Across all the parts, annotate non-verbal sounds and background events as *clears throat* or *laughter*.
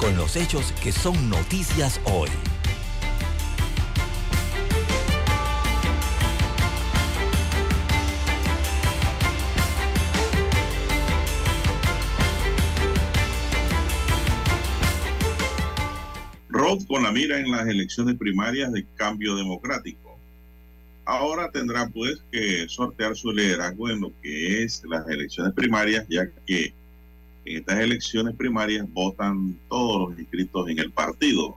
con los hechos que son noticias hoy. Rod con la mira en las elecciones primarias de cambio democrático. Ahora tendrá pues que sortear su liderazgo en lo que es las elecciones primarias, ya que en estas elecciones primarias votan todos los inscritos en el partido.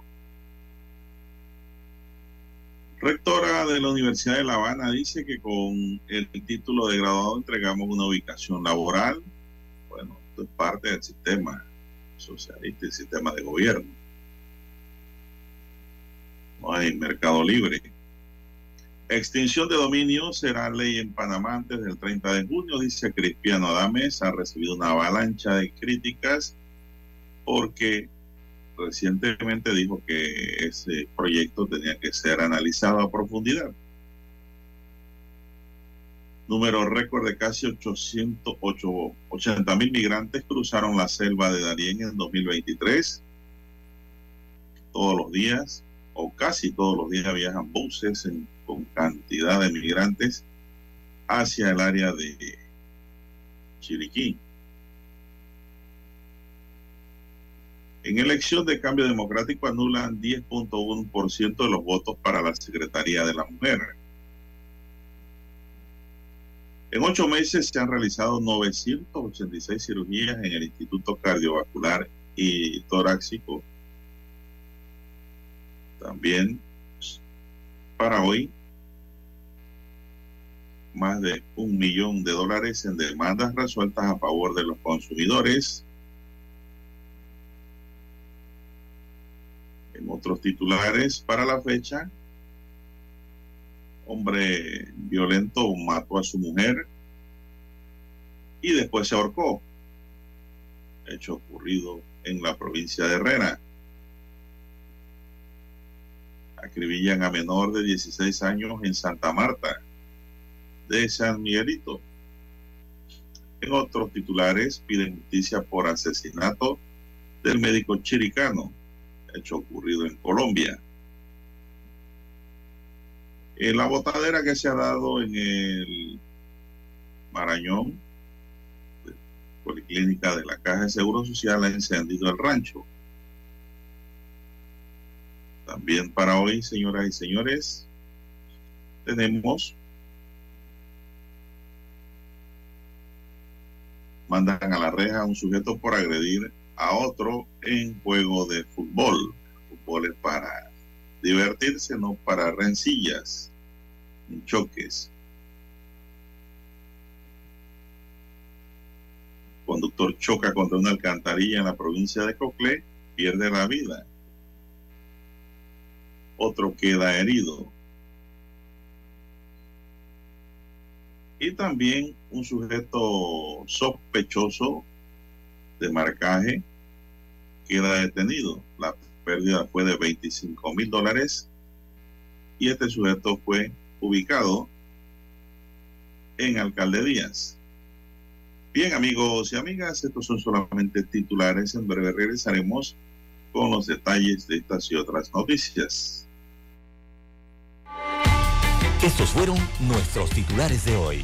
Rectora de la Universidad de La Habana dice que con el título de graduado entregamos una ubicación laboral. Bueno, esto es parte del sistema socialista y sistema de gobierno. No hay mercado libre. Extinción de dominio será ley en Panamá antes del 30 de junio, dice Cristiano Adames. Ha recibido una avalancha de críticas porque recientemente dijo que ese proyecto tenía que ser analizado a profundidad. Número récord de casi 880 mil migrantes cruzaron la selva de Darién en 2023. Todos los días, o casi todos los días, viajan buses en con cantidad de migrantes hacia el área de Chiriquí. En elección de cambio democrático anulan 10.1% de los votos para la Secretaría de la Mujer. En ocho meses se han realizado 986 cirugías en el Instituto Cardiovascular y Torácico. También para hoy más de un millón de dólares en demandas resueltas a favor de los consumidores. En otros titulares para la fecha, hombre violento mató a su mujer y después se ahorcó. Hecho ocurrido en la provincia de Herrera acribillan a menor de 16 años en Santa Marta de San Miguelito. En otros titulares piden justicia por asesinato del médico chiricano, hecho ocurrido en Colombia. En la botadera que se ha dado en el Marañón, Policlínica de la Caja de Seguro Social, ha encendido el rancho. También para hoy, señoras y señores, tenemos, mandan a la reja a un sujeto por agredir a otro en juego de fútbol. Fútbol es para divertirse, no para rencillas ni choques. Conductor choca contra una alcantarilla en la provincia de Coclé, pierde la vida otro queda herido. Y también un sujeto sospechoso de marcaje queda detenido. La pérdida fue de 25 mil dólares y este sujeto fue ubicado en Alcalde Díaz. Bien, amigos y amigas, estos son solamente titulares. En breve regresaremos con los detalles de estas y otras noticias. Estos fueron nuestros titulares de hoy.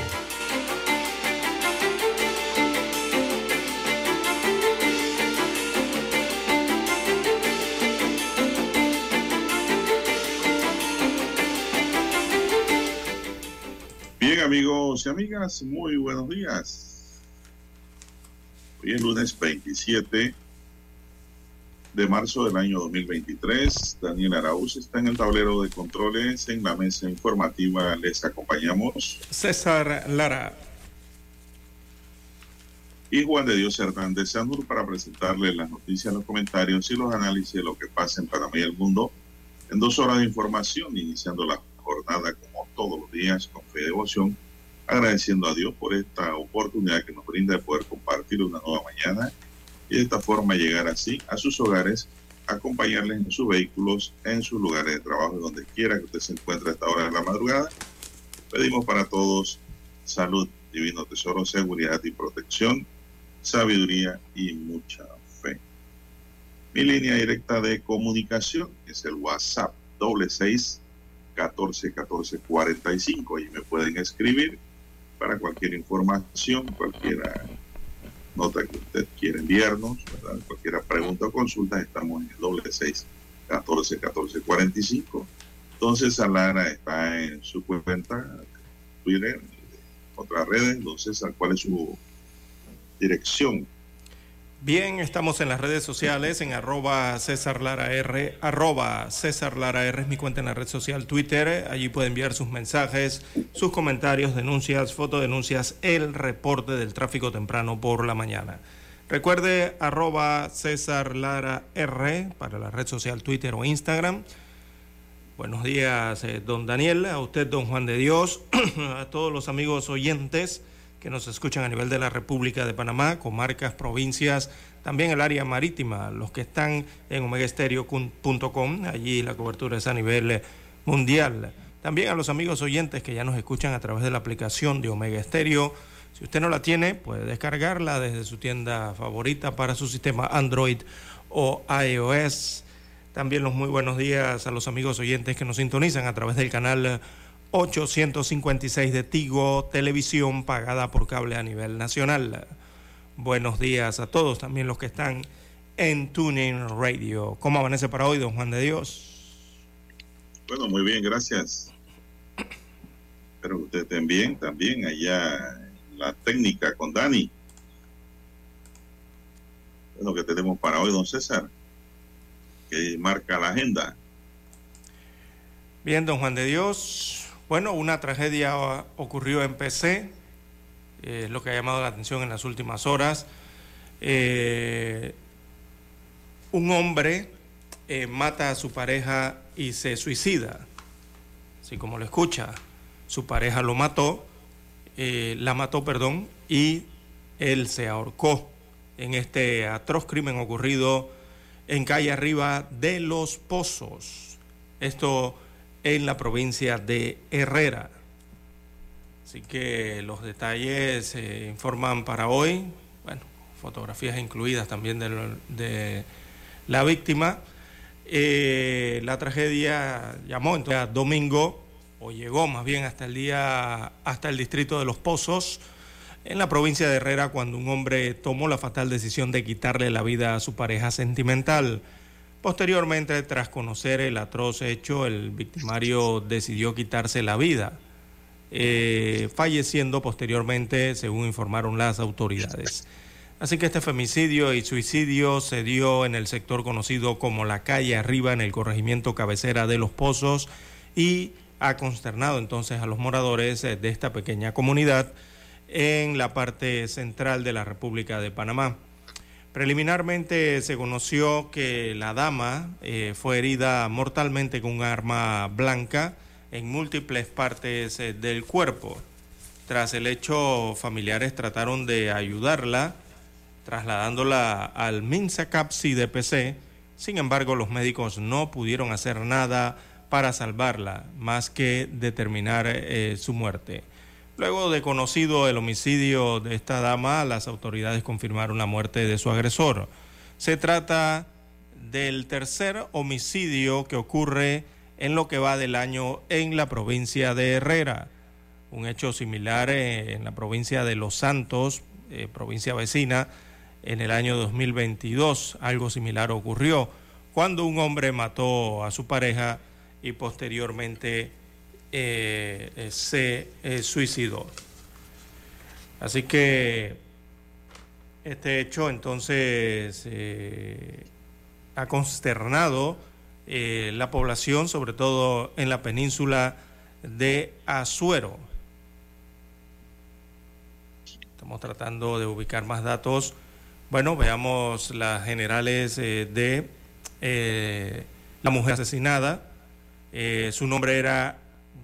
Amigos y amigas, muy buenos días. Hoy es lunes 27 de marzo del año 2023. Daniel Arauz está en el tablero de controles. En la mesa informativa les acompañamos César Lara y Juan de Dios Hernández Sanur para presentarles las noticias, los comentarios y los análisis de lo que pasa en Panamá y el mundo en dos horas de información, iniciando la jornada como todos los días con fe y devoción, agradeciendo a Dios por esta oportunidad que nos brinda de poder compartir una nueva mañana y de esta forma llegar así a sus hogares, acompañarles en sus vehículos, en sus lugares de trabajo, donde quiera que usted se encuentre a esta hora de la madrugada. Pedimos para todos salud, divino tesoro, seguridad y protección, sabiduría y mucha fe. Mi línea directa de comunicación es el WhatsApp doble seis 14 14 45 y me pueden escribir para cualquier información, cualquier nota que usted quiera enviarnos, cualquier pregunta o consulta, estamos en el doble 6 14 14 45. Entonces, Alara está en su cuenta Twitter, otras redes, entonces, ¿cuál es su dirección? Bien, estamos en las redes sociales, en arroba César Lara R, arroba César Lara R es mi cuenta en la red social Twitter, allí puede enviar sus mensajes, sus comentarios, denuncias, fotodenuncias, el reporte del tráfico temprano por la mañana. Recuerde arroba César Lara R para la red social Twitter o Instagram. Buenos días, eh, don Daniel, a usted, don Juan de Dios, *clears throat* a todos los amigos oyentes que nos escuchan a nivel de la República de Panamá, comarcas, provincias, también el área marítima, los que están en omegaestereo.com, allí la cobertura es a nivel mundial. También a los amigos oyentes que ya nos escuchan a través de la aplicación de Omega Estéreo. Si usted no la tiene, puede descargarla desde su tienda favorita para su sistema Android o iOS. También los muy buenos días a los amigos oyentes que nos sintonizan a través del canal 856 de Tigo, televisión pagada por cable a nivel nacional. Buenos días a todos, también los que están en Tuning Radio. ¿Cómo amanece para hoy, don Juan de Dios? Bueno, muy bien, gracias. Espero que ustedes estén bien también allá en la técnica con Dani. Es lo que tenemos para hoy, don César, que marca la agenda. Bien, don Juan de Dios, bueno, una tragedia ocurrió en PC, es lo que ha llamado la atención en las últimas horas. Eh, un hombre eh, mata a su pareja y se suicida. Así como lo escucha, su pareja lo mató, eh, la mató, perdón, y él se ahorcó en este atroz crimen ocurrido en calle arriba de Los Pozos. Esto en la provincia de Herrera. Así que los detalles se informan para hoy, bueno, fotografías incluidas también de, la víctima. Eh, la tragedia llamó entonces domingo, o llegó más bien hasta el día, hasta el distrito de Los Pozos, en la provincia de Herrera, cuando un hombre tomó la fatal decisión de quitarle la vida a su pareja sentimental. Posteriormente, tras conocer el atroz hecho, el victimario decidió quitarse la vida, eh, falleciendo posteriormente, según informaron las autoridades. Así que este femicidio y suicidio se dio en el sector conocido como la calle arriba, en el corregimiento cabecera de Los Pozos, y ha consternado entonces a los moradores de esta pequeña comunidad en la parte central de la República de Panamá. Preliminarmente se conoció que la dama eh, fue herida mortalmente con un arma blanca en múltiples partes eh, del cuerpo. Tras el hecho, familiares trataron de ayudarla, trasladándola al Minsacapsi de PC. Sin embargo, los médicos no pudieron hacer nada para salvarla, más que determinar eh, su muerte. Luego de conocido el homicidio de esta dama, las autoridades confirmaron la muerte de su agresor. Se trata del tercer homicidio que ocurre en lo que va del año en la provincia de Herrera. Un hecho similar eh, en la provincia de Los Santos, eh, provincia vecina, en el año 2022. Algo similar ocurrió cuando un hombre mató a su pareja y posteriormente eh, eh, se eh, suicidó. Así que este hecho entonces ha consternado la población, sobre todo en la península de Azuero. Estamos tratando de ubicar más datos. Bueno, veamos las generales de la mujer asesinada. su nombre era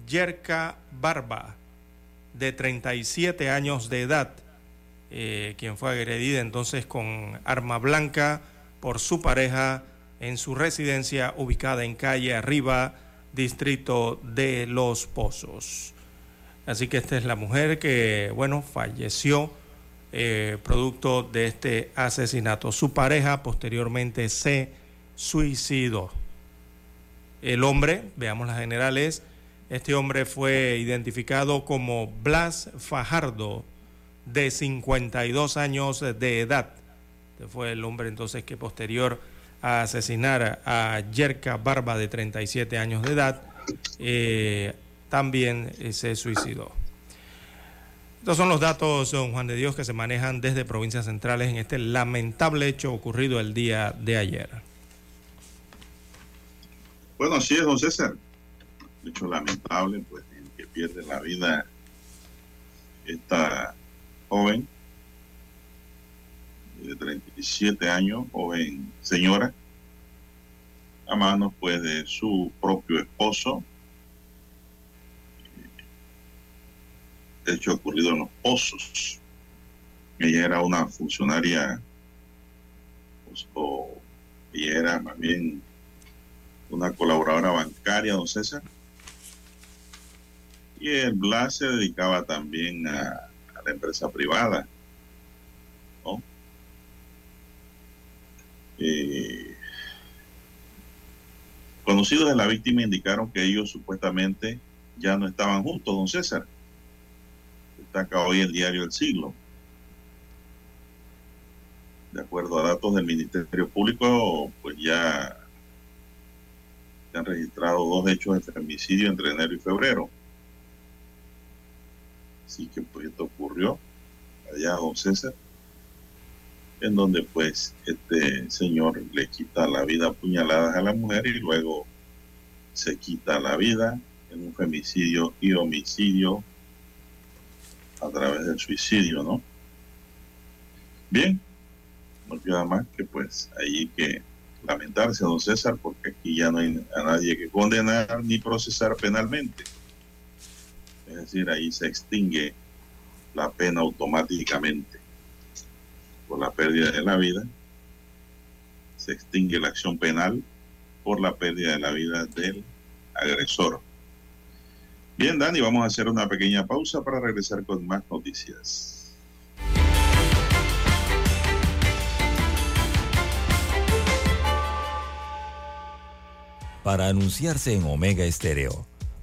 Yerka Barba, de 37 años de edad, eh, quien fue agredida entonces con arma blanca por su pareja en su residencia ubicada en calle Arriba, distrito de Los Pozos. Así que esta es la mujer que, bueno, falleció eh, producto de este asesinato. Su pareja posteriormente se suicidó. El hombre, veamos las generales, este hombre fue identificado como Blas Fajardo, de 52 años de edad. Este fue el hombre entonces que posterior a asesinar a Yerka Barba, de 37 años de edad, eh, también eh, se suicidó. Estos son los datos, don Juan de Dios, que se manejan desde provincias centrales en este lamentable hecho ocurrido el día de ayer. Bueno, así es, don César hecho lamentable, pues, en que pierde la vida esta joven de 37 años, joven señora, a manos pues de su propio esposo. Hecho, ocurrido en los pozos. Ella era una funcionaria, pues, o ella era más bien una colaboradora bancaria, don César y el Blas se dedicaba también a, la empresa privada. ¿no? Eh, conocidos de la víctima indicaron que ellos supuestamente ya no estaban juntos, don César. Destaca hoy el diario El Siglo. De acuerdo a datos del Ministerio Público, pues ya se han registrado dos hechos de femicidio entre enero y febrero. Así que pues esto ocurrió allá a don César, en donde pues este señor le quita la vida a a la mujer y luego se quita la vida en un femicidio y homicidio a través del suicidio, ¿no? Bien, no queda más que pues ahí que lamentarse, don César, porque aquí ya no hay a nadie que condenar ni procesar penalmente. Es decir, ahí se extingue la pena automáticamente por la pérdida de la vida. Se extingue la acción penal por la pérdida de la vida del agresor. Bien, Dani, vamos a hacer una pequeña pausa para regresar con más noticias. Para anunciarse en Omega Estéreo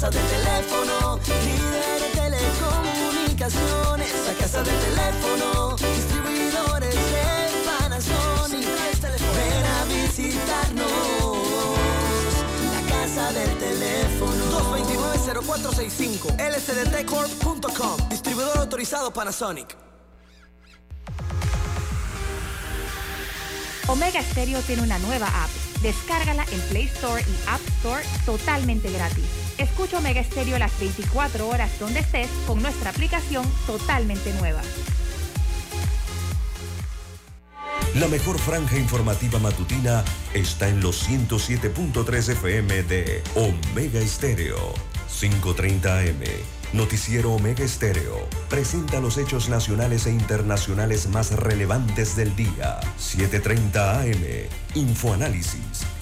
Casa del teléfono, líder de telecomunicaciones. La casa del teléfono, distribuidores de Panasonic. Ven a visitarnos. La casa del teléfono. 229-0465 lcdtcorp.com Distribuidor autorizado Panasonic. Omega Stereo tiene una nueva app. Descárgala en Play Store y App Store totalmente gratis. Escucha Omega Stereo las 24 horas donde estés con nuestra aplicación totalmente nueva. La mejor franja informativa matutina está en los 107.3 FM de Omega Estéreo. 5.30 AM. Noticiero Omega Estéreo. Presenta los hechos nacionales e internacionales más relevantes del día. 7.30 AM. Infoanálisis.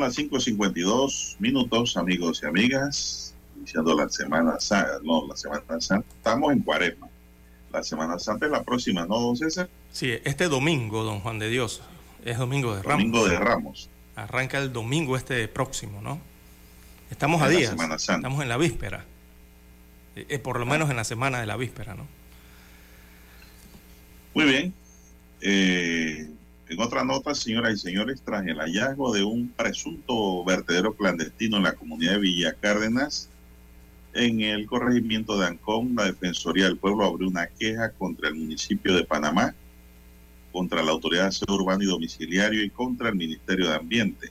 Son las 5.52 minutos, amigos y amigas, iniciando la Semana Santa, no, la Semana Santa, estamos en Cuaresma. La Semana Santa es la próxima, ¿no, don César? Sí, este domingo, don Juan de Dios, es Domingo de Ramos. Domingo de Ramos. Arranca el domingo este próximo, ¿no? Estamos a En días, Semana Santa. estamos en la víspera, Eh, eh, por lo menos en la semana de la víspera, ¿no? Muy bien. Eh, en otra nota, señoras y señores, tras el hallazgo de un presunto vertedero clandestino en la comunidad de Villa Cárdenas, en el corregimiento de Ancón, la Defensoría del Pueblo abrió una queja contra el municipio de Panamá, contra la Autoridad de Aseo Urbano y Domiciliario y contra el Ministerio de Ambiente.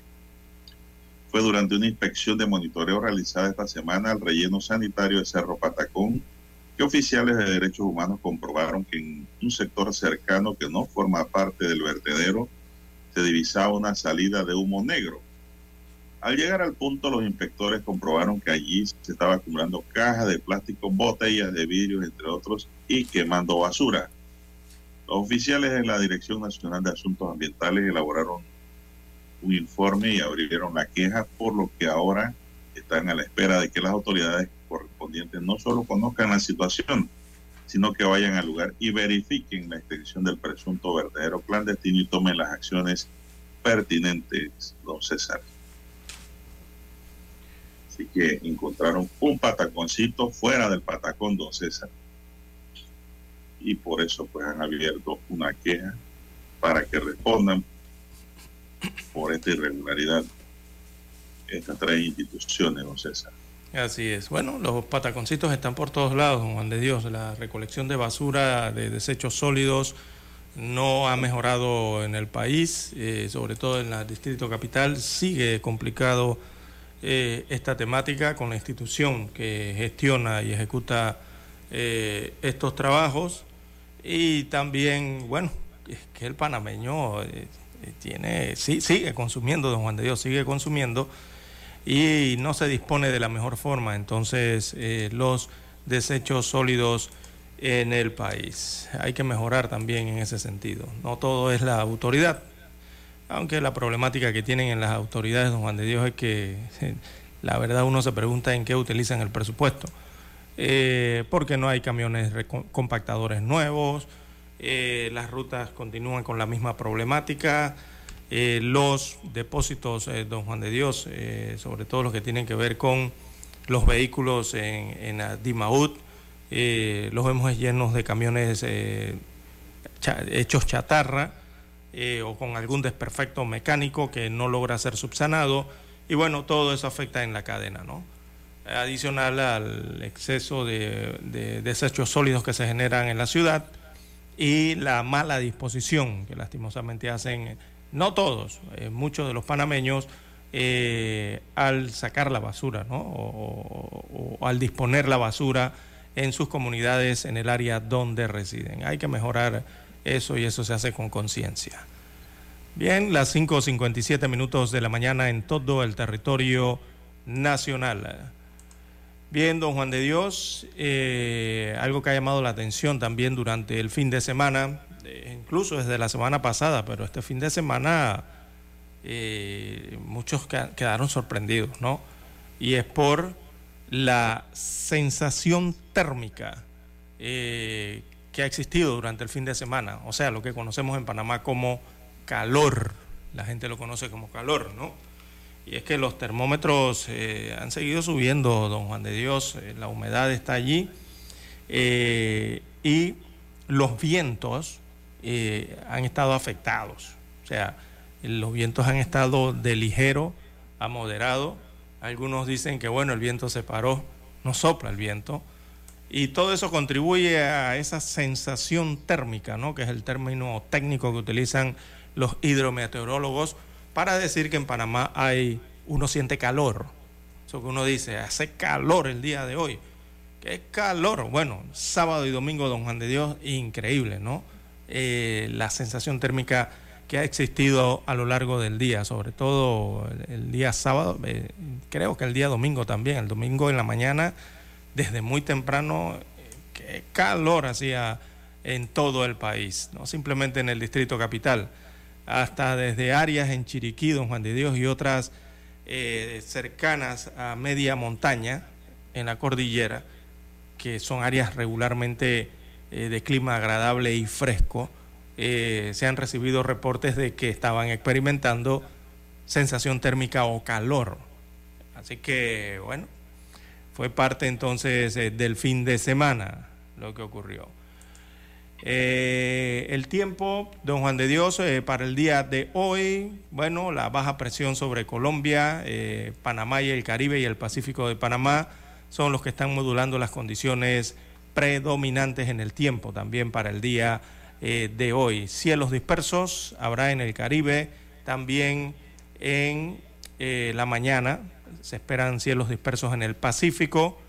Fue durante una inspección de monitoreo realizada esta semana al relleno sanitario de Cerro Patacón que oficiales de derechos humanos comprobaron que en un sector cercano que no forma parte del vertedero se divisaba una salida de humo negro. Al llegar al punto, los inspectores comprobaron que allí se estaba acumulando cajas de plástico, botellas de vidrio, entre otros, y quemando basura. Los oficiales de la Dirección Nacional de Asuntos Ambientales elaboraron un informe y abrieron la queja, por lo que ahora están a la espera de que las autoridades correspondientes no solo conozcan la situación, sino que vayan al lugar y verifiquen la extensión del presunto vertedero clandestino y tomen las acciones pertinentes, don César. Así que encontraron un pataconcito fuera del patacón, don César. Y por eso pues han abierto una queja para que respondan por esta irregularidad estas tres instituciones, don César. Así es. Bueno, los pataconcitos están por todos lados, Juan de Dios. La recolección de basura, de desechos sólidos, no ha mejorado en el país, eh, sobre todo en el distrito capital. Sigue complicado eh, esta temática con la institución que gestiona y ejecuta eh, estos trabajos. Y también, bueno, es que el panameño tiene, sí, sigue consumiendo, don Juan de Dios, sigue consumiendo y no se dispone de la mejor forma entonces eh, los desechos sólidos en el país. Hay que mejorar también en ese sentido. No todo es la autoridad, aunque la problemática que tienen en las autoridades, don Juan de Dios, es que la verdad uno se pregunta en qué utilizan el presupuesto. Eh, porque no hay camiones compactadores nuevos, eh, las rutas continúan con la misma problemática, eh, los depósitos, eh, don Juan de Dios, eh, sobre todo los que tienen que ver con los vehículos en, en Dimaud, eh, los vemos llenos de camiones hechos chatarra o con algún desperfecto mecánico que no logra ser subsanado y bueno, todo eso afecta en la cadena, ¿no? Adicional al exceso de, de desechos sólidos que se generan en la ciudad y la mala disposición que lastimosamente hacen, no todos, eh, muchos de los panameños, eh, al sacar la basura ¿no? o, o, al disponer la basura en sus comunidades, en el área donde residen. Hay que mejorar eso y eso se hace con conciencia. Bien, las 5.57 minutos de la mañana en todo el territorio nacional. Bien, don Juan de Dios, eh, algo que ha llamado la atención también durante el fin de semana, eh, incluso desde la semana pasada, pero este fin de semana eh, muchos quedaron sorprendidos, ¿no? Y es por la sensación térmica que ha existido durante el fin de semana, o sea, lo que conocemos en Panamá como calor, la gente lo conoce como calor, ¿no? Y es que los termómetros eh, han seguido subiendo, don Juan de Dios, eh, la humedad está allí eh, y los vientos han estado afectados. O sea, los vientos han estado de ligero a moderado. Algunos dicen que, bueno, el viento se paró, no sopla el viento. Y todo eso contribuye a esa sensación térmica, ¿no? que es el término técnico que utilizan los hidrometeorólogos para decir que en Panamá hay, uno siente calor. Eso que uno dice, hace calor el día de hoy. ¿Qué calor? Bueno, sábado y domingo, don Juan de Dios, increíble, ¿no? Eh, la sensación térmica que ha existido a lo largo del día, sobre todo el, día sábado, eh, creo que el día domingo también, el domingo en la mañana, desde muy temprano, eh, qué calor hacía en todo el país, no simplemente en el distrito capital hasta desde áreas en Chiriquí, Don Juan de Dios y otras eh, cercanas a media montaña en la cordillera, que son áreas regularmente eh, de clima agradable y fresco, eh, se han recibido reportes de que estaban experimentando sensación térmica o calor. Así que, bueno, fue parte entonces del fin de semana lo que ocurrió. Eh, el tiempo, don Juan de Dios, eh, para el día de hoy, bueno, la baja presión sobre Colombia, eh, Panamá y el Caribe y el Pacífico de Panamá son los que están modulando las condiciones predominantes en el tiempo también para el día de hoy. Cielos dispersos habrá en el Caribe, también en la mañana se esperan cielos dispersos en el Pacífico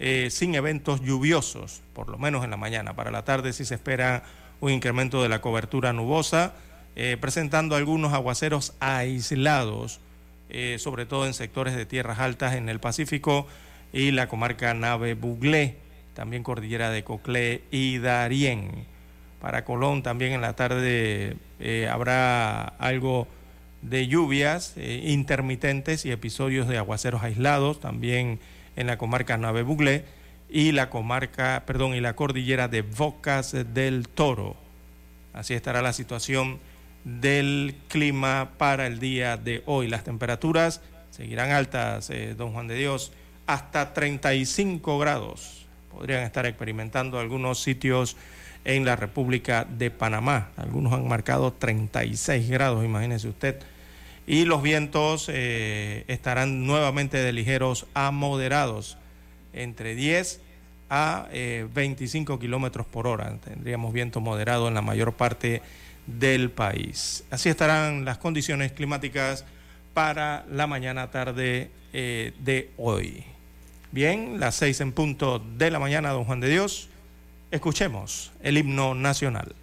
eh, sin eventos lluviosos, por lo menos en la mañana. Para la tarde sí se espera un incremento de la cobertura nubosa, eh, presentando algunos aguaceros aislados, eh, sobre todo en sectores de tierras altas en el Pacífico y la comarca Nave Buglé, también cordillera de Coclé y Darién. Para Colón también en la tarde habrá algo de lluvias intermitentes y episodios de aguaceros aislados, también en la comarca Nave Buglé y la comarca, perdón, y la cordillera de Bocas del Toro. Así estará la situación del clima para el día de hoy. Las temperaturas seguirán altas, eh, don Juan de Dios, hasta 35 grados. Podrían estar experimentando algunos sitios en la República de Panamá. Algunos han marcado 36 grados, imagínese usted y los vientos eh, estarán nuevamente de ligeros a moderados, entre 10 a 25 eh, kilómetros por hora. Tendríamos viento moderado en la mayor parte del país. Así estarán las condiciones climáticas para la mañana tarde eh, de hoy. Bien, las seis en punto de la mañana, don Juan de Dios. Escuchemos el himno nacional.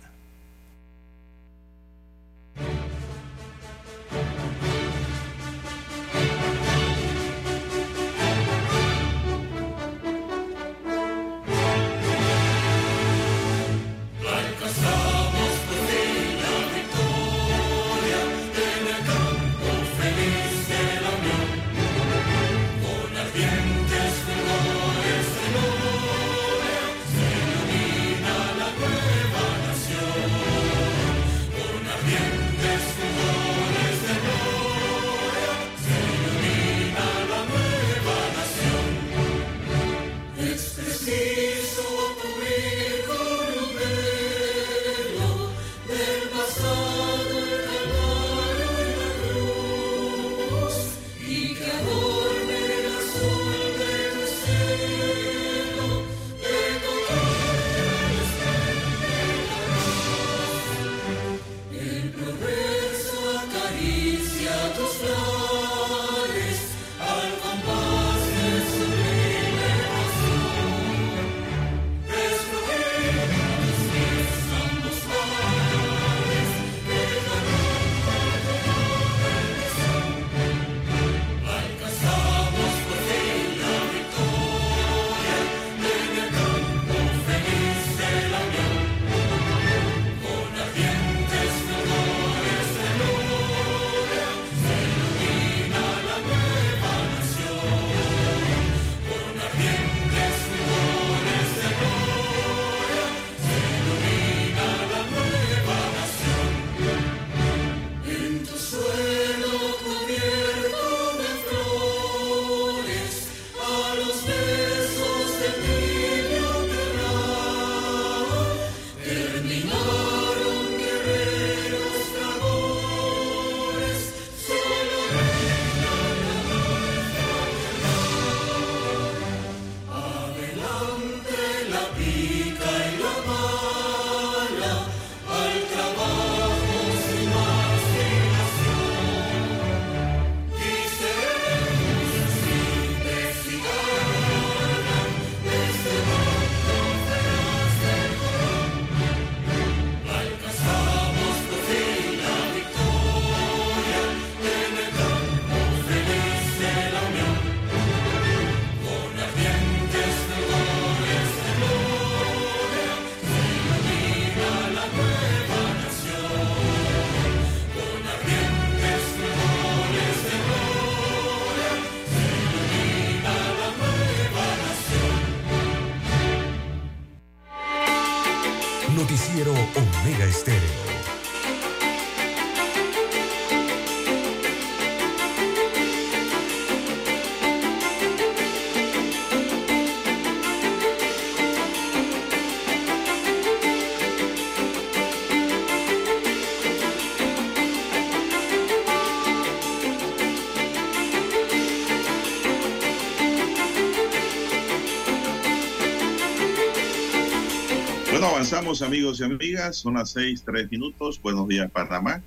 Avanzamos amigos y amigas, son las seis, tres minutos. Buenos días, Panamá.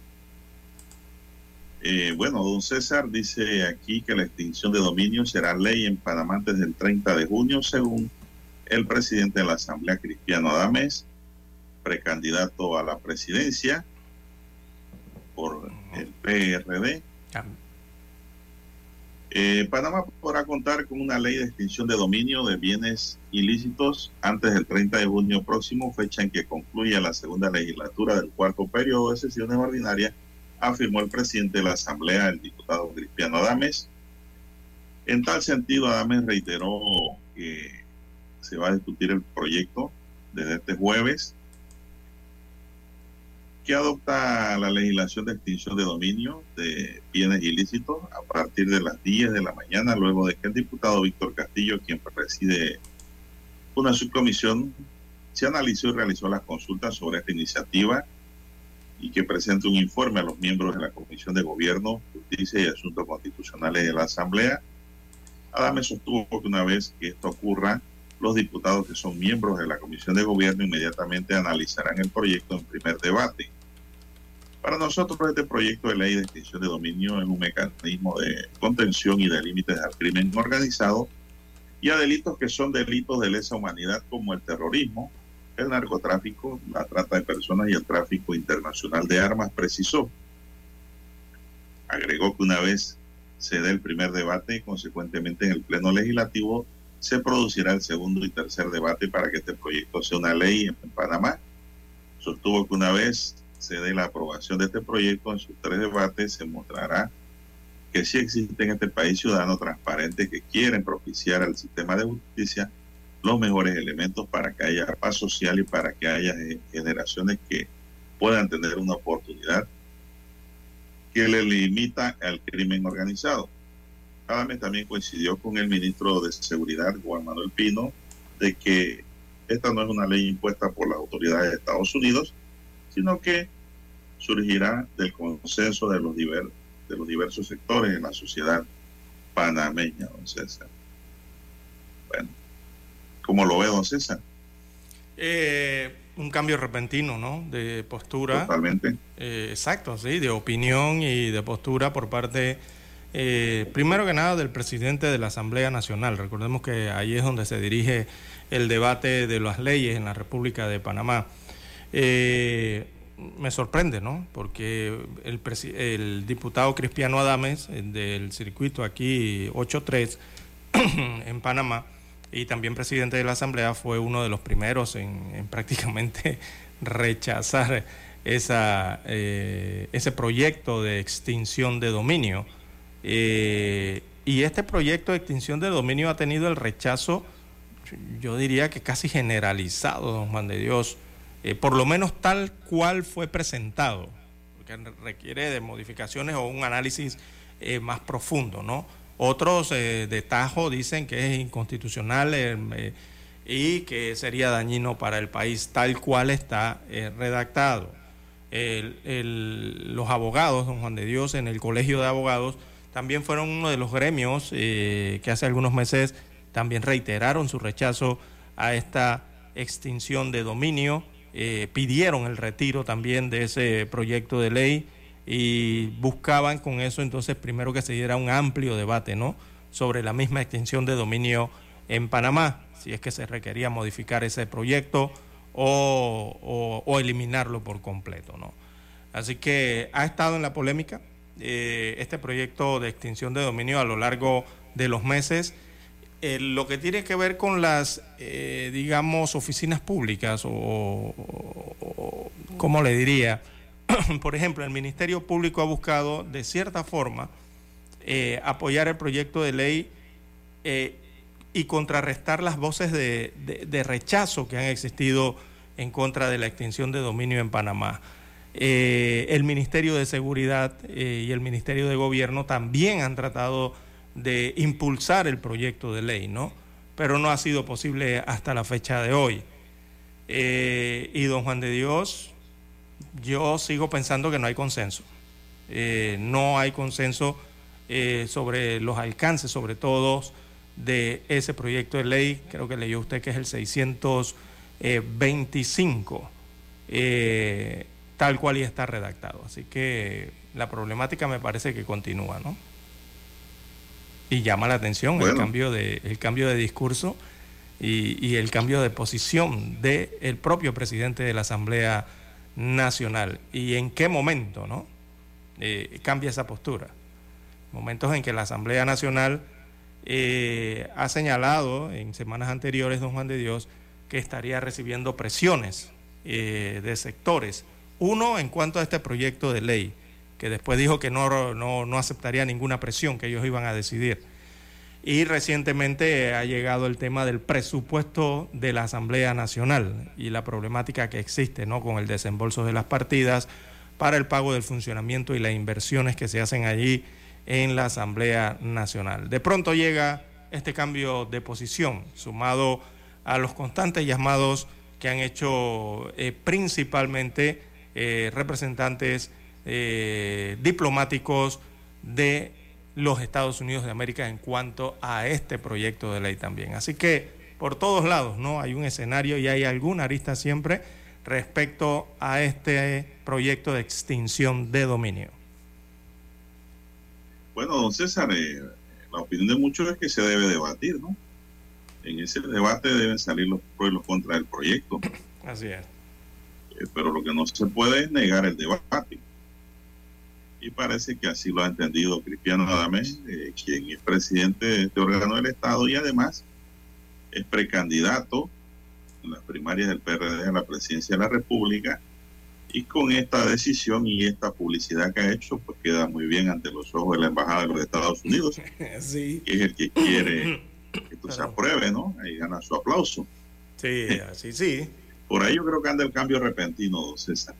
Eh, bueno, don César dice aquí que la extinción de dominio será ley en Panamá desde el 30 de junio, según el presidente de la Asamblea, Cristiano Adames, precandidato a la presidencia por el PRD. Eh, Panamá podrá contar con una ley de extinción de dominio de bienes ilícitos antes del 30 de junio próximo, fecha en que concluya la segunda legislatura del cuarto periodo de sesiones ordinarias, afirmó el presidente de la Asamblea, el diputado Cristiano Adames. En tal sentido, Adames reiteró que se va a discutir el proyecto desde este jueves que adopta la legislación de extinción de dominio de bienes ilícitos a partir de las 10 de la mañana, luego de que el diputado Víctor Castillo, quien preside una subcomisión, se analizó y realizó las consultas sobre esta iniciativa y que presente un informe a los miembros de la Comisión de Gobierno, Justicia y Asuntos Constitucionales de la Asamblea. Adame sostuvo que una vez que esto ocurra, los diputados que son miembros de la Comisión de Gobierno inmediatamente analizarán el proyecto en primer debate. Para nosotros este proyecto de ley de extinción de dominio es un mecanismo de contención y de límites al crimen organizado y a delitos que son delitos de lesa humanidad como el terrorismo, el narcotráfico, la trata de personas y el tráfico internacional de armas, precisó. Agregó que una vez se dé el primer debate y consecuentemente en el Pleno Legislativo se producirá el segundo y tercer debate para que este proyecto sea una ley en Panamá. Sostuvo que una vez se dé la aprobación de este proyecto en sus tres debates, se mostrará que sí existe en este país ciudadanos transparentes que quieren propiciar al sistema de justicia los mejores elementos para que haya paz social y para que haya generaciones que puedan tener una oportunidad que le limita al crimen organizado. Adame también coincidió con el ministro de Seguridad, Juan Manuel Pino, de que esta no es una ley impuesta por las autoridades de Estados Unidos, sino que surgirá del consenso de los, diver, de los diversos sectores en la sociedad panameña, don César. Bueno, ¿cómo lo ve, don César? Eh, un cambio repentino, ¿no? De postura. Totalmente. Eh, exacto, sí, de opinión y de postura por parte, eh, primero que nada, del presidente de la Asamblea Nacional. Recordemos que ahí es donde se dirige el debate de las leyes en la República de Panamá. Eh, me sorprende, ¿no? Porque el, diputado Cristiano Adames eh, del circuito aquí 8-3 *clears throat* en Panamá y también presidente de la Asamblea fue uno de los primeros en, *laughs* prácticamente rechazar esa, eh, ese proyecto de extinción de dominio. Y este proyecto de extinción de dominio ha tenido el rechazo, yo diría que casi generalizado, don Juan de Dios, eh, por lo menos tal cual fue presentado, porque requiere de modificaciones o un análisis eh, más profundo, ¿no? Otros eh, de tajo dicen que es inconstitucional y que sería dañino para el país tal cual está redactado. los abogados, don Juan de Dios, en el Colegio de Abogados, también fueron uno de los gremios que hace algunos meses también reiteraron su rechazo a esta extinción de dominio eh, pidieron el retiro también de ese proyecto de ley y buscaban con eso entonces primero que se diera un amplio debate ¿no? sobre la misma extinción de dominio en Panamá, si es que se requería modificar ese proyecto o, eliminarlo por completo. ¿no? Así que ha estado en la polémica eh, este proyecto de extinción de dominio a lo largo de los meses eh, lo que tiene que ver con las, eh, digamos, oficinas públicas o, ¿cómo le diría? *clears throat* Por ejemplo, el Ministerio Público ha buscado, de cierta forma, eh, apoyar el proyecto de ley y contrarrestar las voces de, rechazo que han existido en contra de la extinción de dominio en Panamá. Eh, el Ministerio de Seguridad eh, y el Ministerio de Gobierno también han tratado de impulsar el proyecto de ley, ¿no? Pero no ha sido posible hasta la fecha de hoy. Eh, y don Juan de Dios, yo sigo pensando que no hay consenso. no hay consenso sobre los alcances, sobre todo de ese proyecto de ley. Creo que leyó usted que es el 625 tal cual y está redactado. Así que la problemática me parece que continúa, ¿no? Y llama la atención el, cambio de, el cambio de discurso y, el cambio de posición del propio presidente de la Asamblea Nacional. ¿Y en qué momento, no? Eh, cambia esa postura. Momentos en que la Asamblea Nacional eh, ha señalado en semanas anteriores, don Juan de Dios, que estaría recibiendo presiones eh, de sectores uno, en cuanto a este proyecto de ley, que después dijo que no, no, aceptaría ninguna presión, que ellos iban a decidir. Y recientemente ha llegado el tema del presupuesto de la Asamblea Nacional y la problemática que existe ¿no? con el desembolso de las partidas para el pago del funcionamiento y las inversiones que se hacen allí en la Asamblea Nacional. De pronto llega este cambio de posición, sumado a los constantes llamados que han hecho eh, principalmente eh, representantes eh, diplomáticos de los Estados Unidos de América en cuanto a este proyecto de ley también. Así que por todos lados, ¿no? Hay un escenario y hay alguna arista siempre respecto a este proyecto de extinción de dominio. Bueno, don César, eh, la opinión de muchos es que se debe debatir, ¿no? En ese debate deben salir los pros y los contras del proyecto. Así es. Eh, pero lo que no se puede es negar el debate. Y parece que así lo ha entendido Cristiano Adame, eh, quien es presidente de este órgano del Estado y además es precandidato en las primarias del PRD a la presidencia de la República. Y con esta decisión y esta publicidad que ha hecho, pues queda muy bien ante los ojos de la Embajada de los Estados Unidos, *laughs* que es el que quiere que esto se apruebe, ¿no? Ahí gana su aplauso. Sí, así sí. Por ahí yo creo que anda el cambio repentino, don César.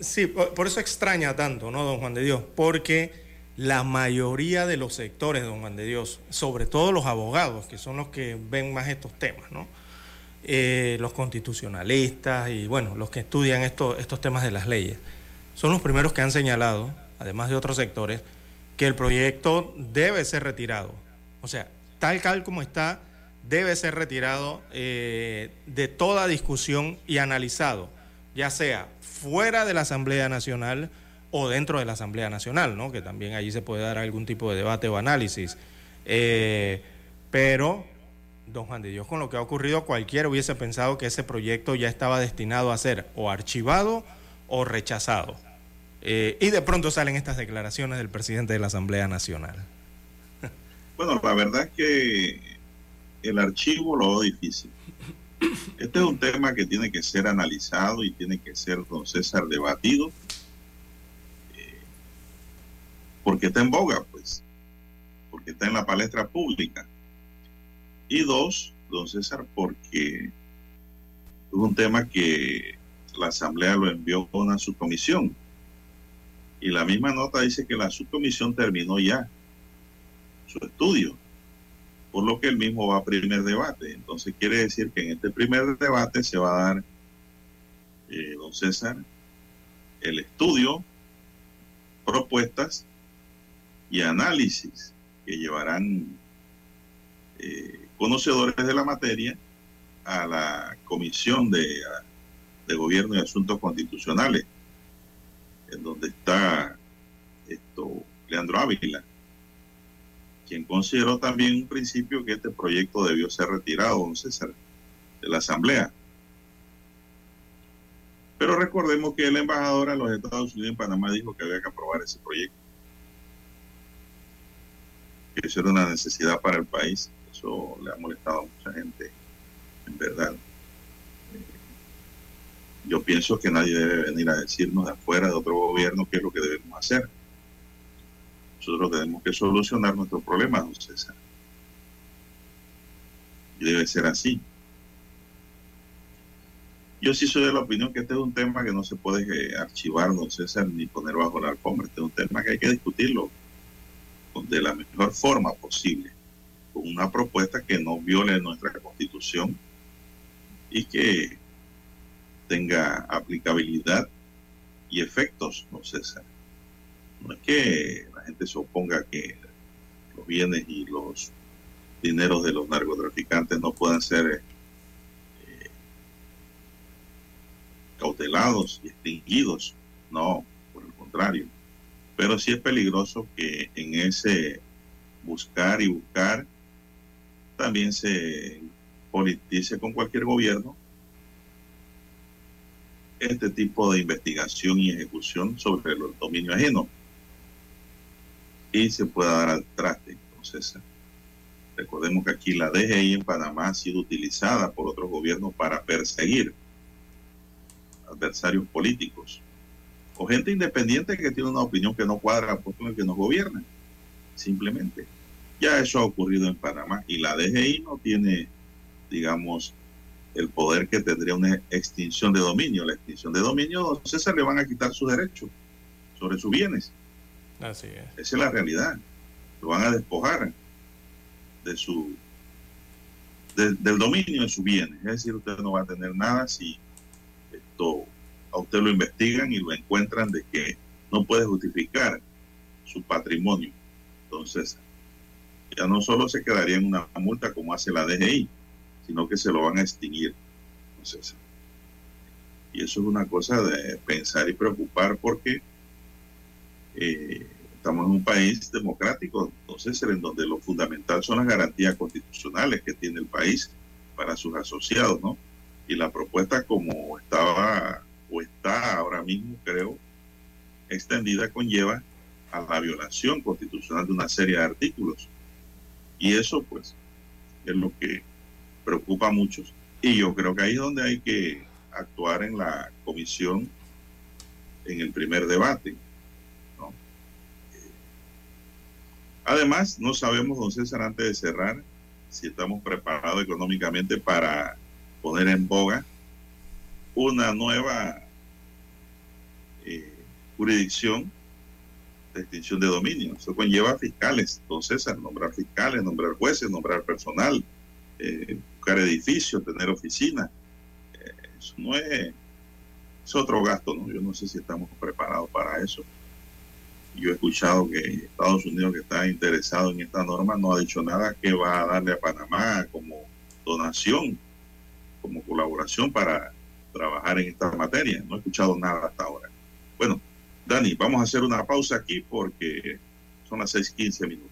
Sí, por, eso extraña tanto, ¿no, don Juan de Dios? Porque la mayoría de los sectores, don Juan de Dios, sobre todo los abogados, que son los que ven más estos temas, ¿no? Eh, los constitucionalistas y, bueno, los que estudian estos temas de las leyes, son los primeros que han señalado, además de otros sectores, que el proyecto debe ser retirado. O sea, tal cual como está, debe ser retirado eh, de toda discusión y analizado, ya sea fuera de la Asamblea Nacional o dentro de la Asamblea Nacional, ¿no? que también allí se puede dar algún tipo de debate o análisis. Eh, pero, don Juan de Dios, con lo que ha ocurrido, cualquiera hubiese pensado que ese proyecto ya estaba destinado a ser o archivado o rechazado. Eh, y de pronto salen estas declaraciones del presidente de la Asamblea Nacional. Bueno, la verdad es que el archivo lo difícil. Este es un tema que tiene que ser analizado y tiene que ser, don César, debatido, eh, porque está en boga, pues, porque está en la palestra pública. Y dos, don César, porque es un tema que la Asamblea lo envió con una subcomisión. Y la misma nota dice que la subcomisión terminó ya su estudio por lo que el mismo va a primer debate. Entonces quiere decir que en este primer debate se va a dar, eh, don César, el estudio, propuestas y análisis que llevarán eh, conocedores de la materia a la Comisión de, de Gobierno y Asuntos Constitucionales, en donde está esto Leandro Ávila quien consideró también un principio que este proyecto debió ser retirado, César, de la Asamblea. Pero recordemos que el embajador a los Estados Unidos en Panamá dijo que había que aprobar ese proyecto. Que eso era una necesidad para el país. Eso le ha molestado a mucha gente, en verdad. Yo pienso que nadie debe venir a decirnos de afuera de otro gobierno qué es lo que debemos hacer nosotros tenemos que solucionar nuestro problema, don César. Y debe ser así. Yo sí soy de la opinión que este es un tema que no se puede eh, archivar, no César, ni poner bajo la alfombra. Este es un tema que hay que discutirlo de la mejor forma posible, con una propuesta que no viole nuestra constitución y que tenga aplicabilidad y efectos, no César. No es que gente se oponga que los bienes y los dineros de los narcotraficantes no puedan ser cautelados y extinguidos. No, por el contrario. Pero sí es peligroso que en ese buscar y buscar también se politice con cualquier gobierno este tipo de investigación y ejecución sobre el dominio ajeno y se pueda dar al traste. Entonces, recordemos que aquí la DGI en Panamá ha sido utilizada por otros gobiernos para perseguir adversarios políticos o gente independiente que tiene una opinión que no cuadra con el que nos gobierna. Simplemente. Ya eso ha ocurrido en Panamá y la DGI no tiene, digamos, el poder que tendría una extinción de dominio. La extinción de dominio, César le van a quitar sus derechos sobre sus bienes. Así es. Esa es la realidad. Lo van a despojar de su del dominio de sus bienes. Es decir, usted no va a tener nada si esto a usted lo investigan y lo encuentran de que no puede justificar su patrimonio. Entonces, ya no solo se quedaría en una multa como hace la DGI, sino que se lo van a extinguir. Entonces, y eso es una cosa de pensar y preocupar porque eh, estamos en un país democrático, entonces en donde lo fundamental son las garantías constitucionales que tiene el país para sus asociados, ¿no? Y la propuesta como estaba o está ahora mismo, creo, extendida conlleva a la violación constitucional de una serie de artículos. Y eso, pues, es lo que preocupa a muchos. Y yo creo que ahí es donde hay que actuar en la comisión en el primer debate. Además, no sabemos, don César, antes de cerrar, si estamos preparados económicamente para poner en boga una nueva eh, jurisdicción de extinción de dominio. Eso conlleva fiscales, entonces César, nombrar fiscales, nombrar jueces, nombrar personal, eh, buscar edificios, tener oficinas. Eh, eso no es, es otro gasto, ¿no? Yo no sé si estamos preparados para eso. Yo he escuchado que Estados Unidos, que está interesado en esta norma, no ha dicho nada que va a darle a Panamá como donación, como colaboración para trabajar en esta materia. No he escuchado nada hasta ahora. Bueno, Dani, vamos a hacer una pausa aquí porque son las 6:15 minutos.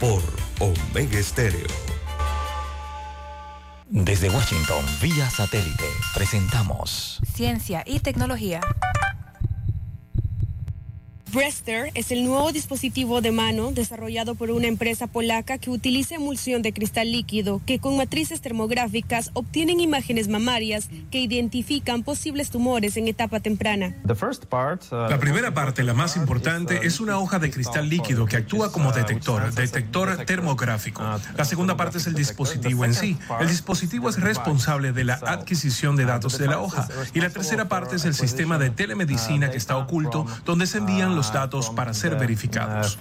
Por Omega Estéreo. Desde Washington, vía satélite, presentamos Ciencia y tecnología. Brester es el nuevo dispositivo de mano desarrollado por una empresa polaca que utiliza emulsión de cristal líquido que con matrices termográficas obtienen imágenes mamarias que identifican posibles tumores en etapa temprana. La primera parte, la más importante, es una hoja de cristal líquido que actúa como detector, detector termográfico. La segunda parte es el dispositivo en sí. El dispositivo es responsable de la adquisición de datos de la hoja. Y la tercera parte es el sistema de telemedicina que está oculto, donde se envían los datos para ser verificados.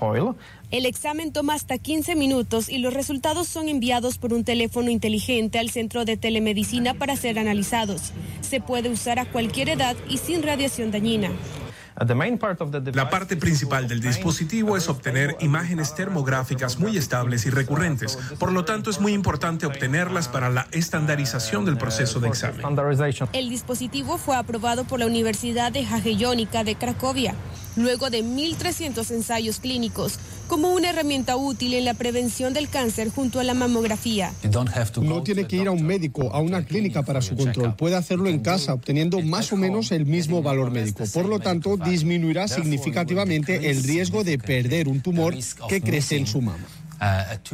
El examen toma hasta 15 minutos y los resultados son enviados por un teléfono inteligente al centro de telemedicina para ser analizados. Se puede usar a cualquier edad y sin radiación dañina. La parte principal del dispositivo es obtener imágenes termográficas muy estables y recurrentes. Por lo tanto, es muy importante obtenerlas para la estandarización del proceso de examen. El dispositivo fue aprobado por la Universidad de Jagellónica de Cracovia. Luego de 1.300 ensayos clínicos, como una herramienta útil en la prevención del cáncer junto a la mamografía. No tiene que ir a un médico, a una clínica para su control. Puede hacerlo en casa, obteniendo más o menos el mismo valor médico. Por lo tanto, disminuirá significativamente el riesgo de perder un tumor que crece en su mama.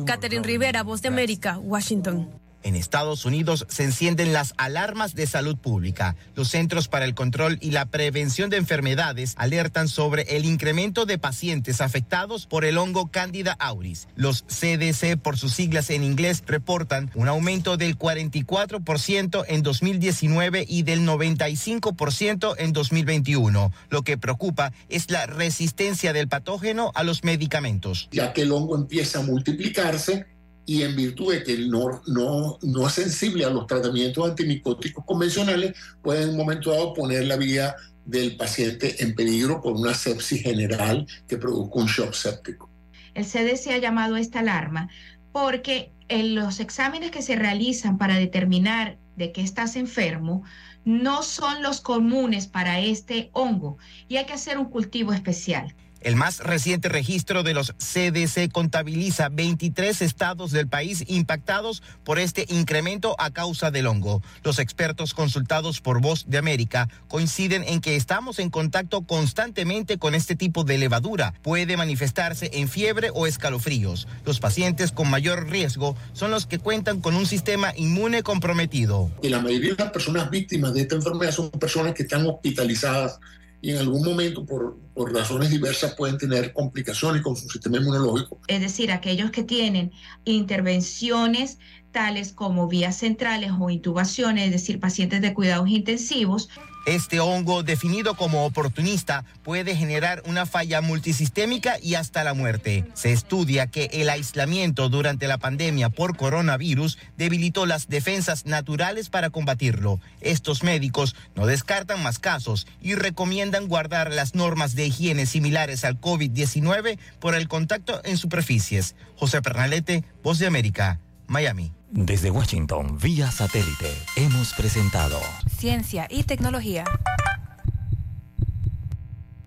Catherine Rivera, Voz de América, Washington. En Estados Unidos se encienden las alarmas de salud pública. Los Centros para el Control y la Prevención de Enfermedades alertan sobre el incremento de pacientes afectados por el hongo Candida auris. Los CDC, por sus siglas en inglés, reportan un aumento del 44% en 2019 y del 95% en 2021. Lo que preocupa es la resistencia del patógeno a los medicamentos. Ya que el hongo empieza a multiplicarse, y en virtud de que no, no, no es sensible a los tratamientos antimicóticos convencionales, puede en un momento dado poner la vida del paciente en peligro por una sepsis general que produzca un shock séptico. El CDC ha llamado a esta alarma porque en los exámenes que se realizan para determinar de qué estás enfermo no son los comunes para este hongo y hay que hacer un cultivo especial. El más reciente registro de los CDC contabiliza 23 estados del país impactados por este incremento a causa del hongo. Los expertos consultados por Voz de América coinciden en que estamos en contacto constantemente con este tipo de levadura. Puede manifestarse en fiebre o escalofríos. Los pacientes con mayor riesgo son los que cuentan con un sistema inmune comprometido. Y la mayoría de las personas víctimas de esta enfermedad son personas que están hospitalizadas y en algún momento por, por, razones diversas pueden tener complicaciones con su sistema inmunológico. Es decir, aquellos que tienen intervenciones tales como vías centrales o intubaciones, es decir, pacientes de cuidados intensivos. Este hongo, definido como oportunista, puede generar una falla multisistémica y hasta la muerte. Se estudia que el aislamiento durante la pandemia por coronavirus debilitó las defensas naturales para combatirlo. Estos médicos no descartan más casos y recomiendan guardar las normas de higiene similares al COVID-19 por el contacto en superficies. José Pernalete, Voz de América, Miami. Desde Washington, vía satélite, hemos presentado Ciencia y Tecnología.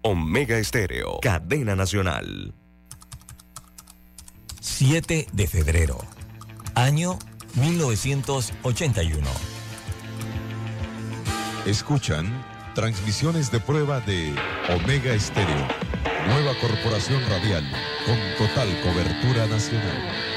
Omega Estéreo, cadena nacional. 7 de febrero, año 1981. Escuchan transmisiones de prueba de Omega Estéreo, nueva corporación radial con total cobertura nacional.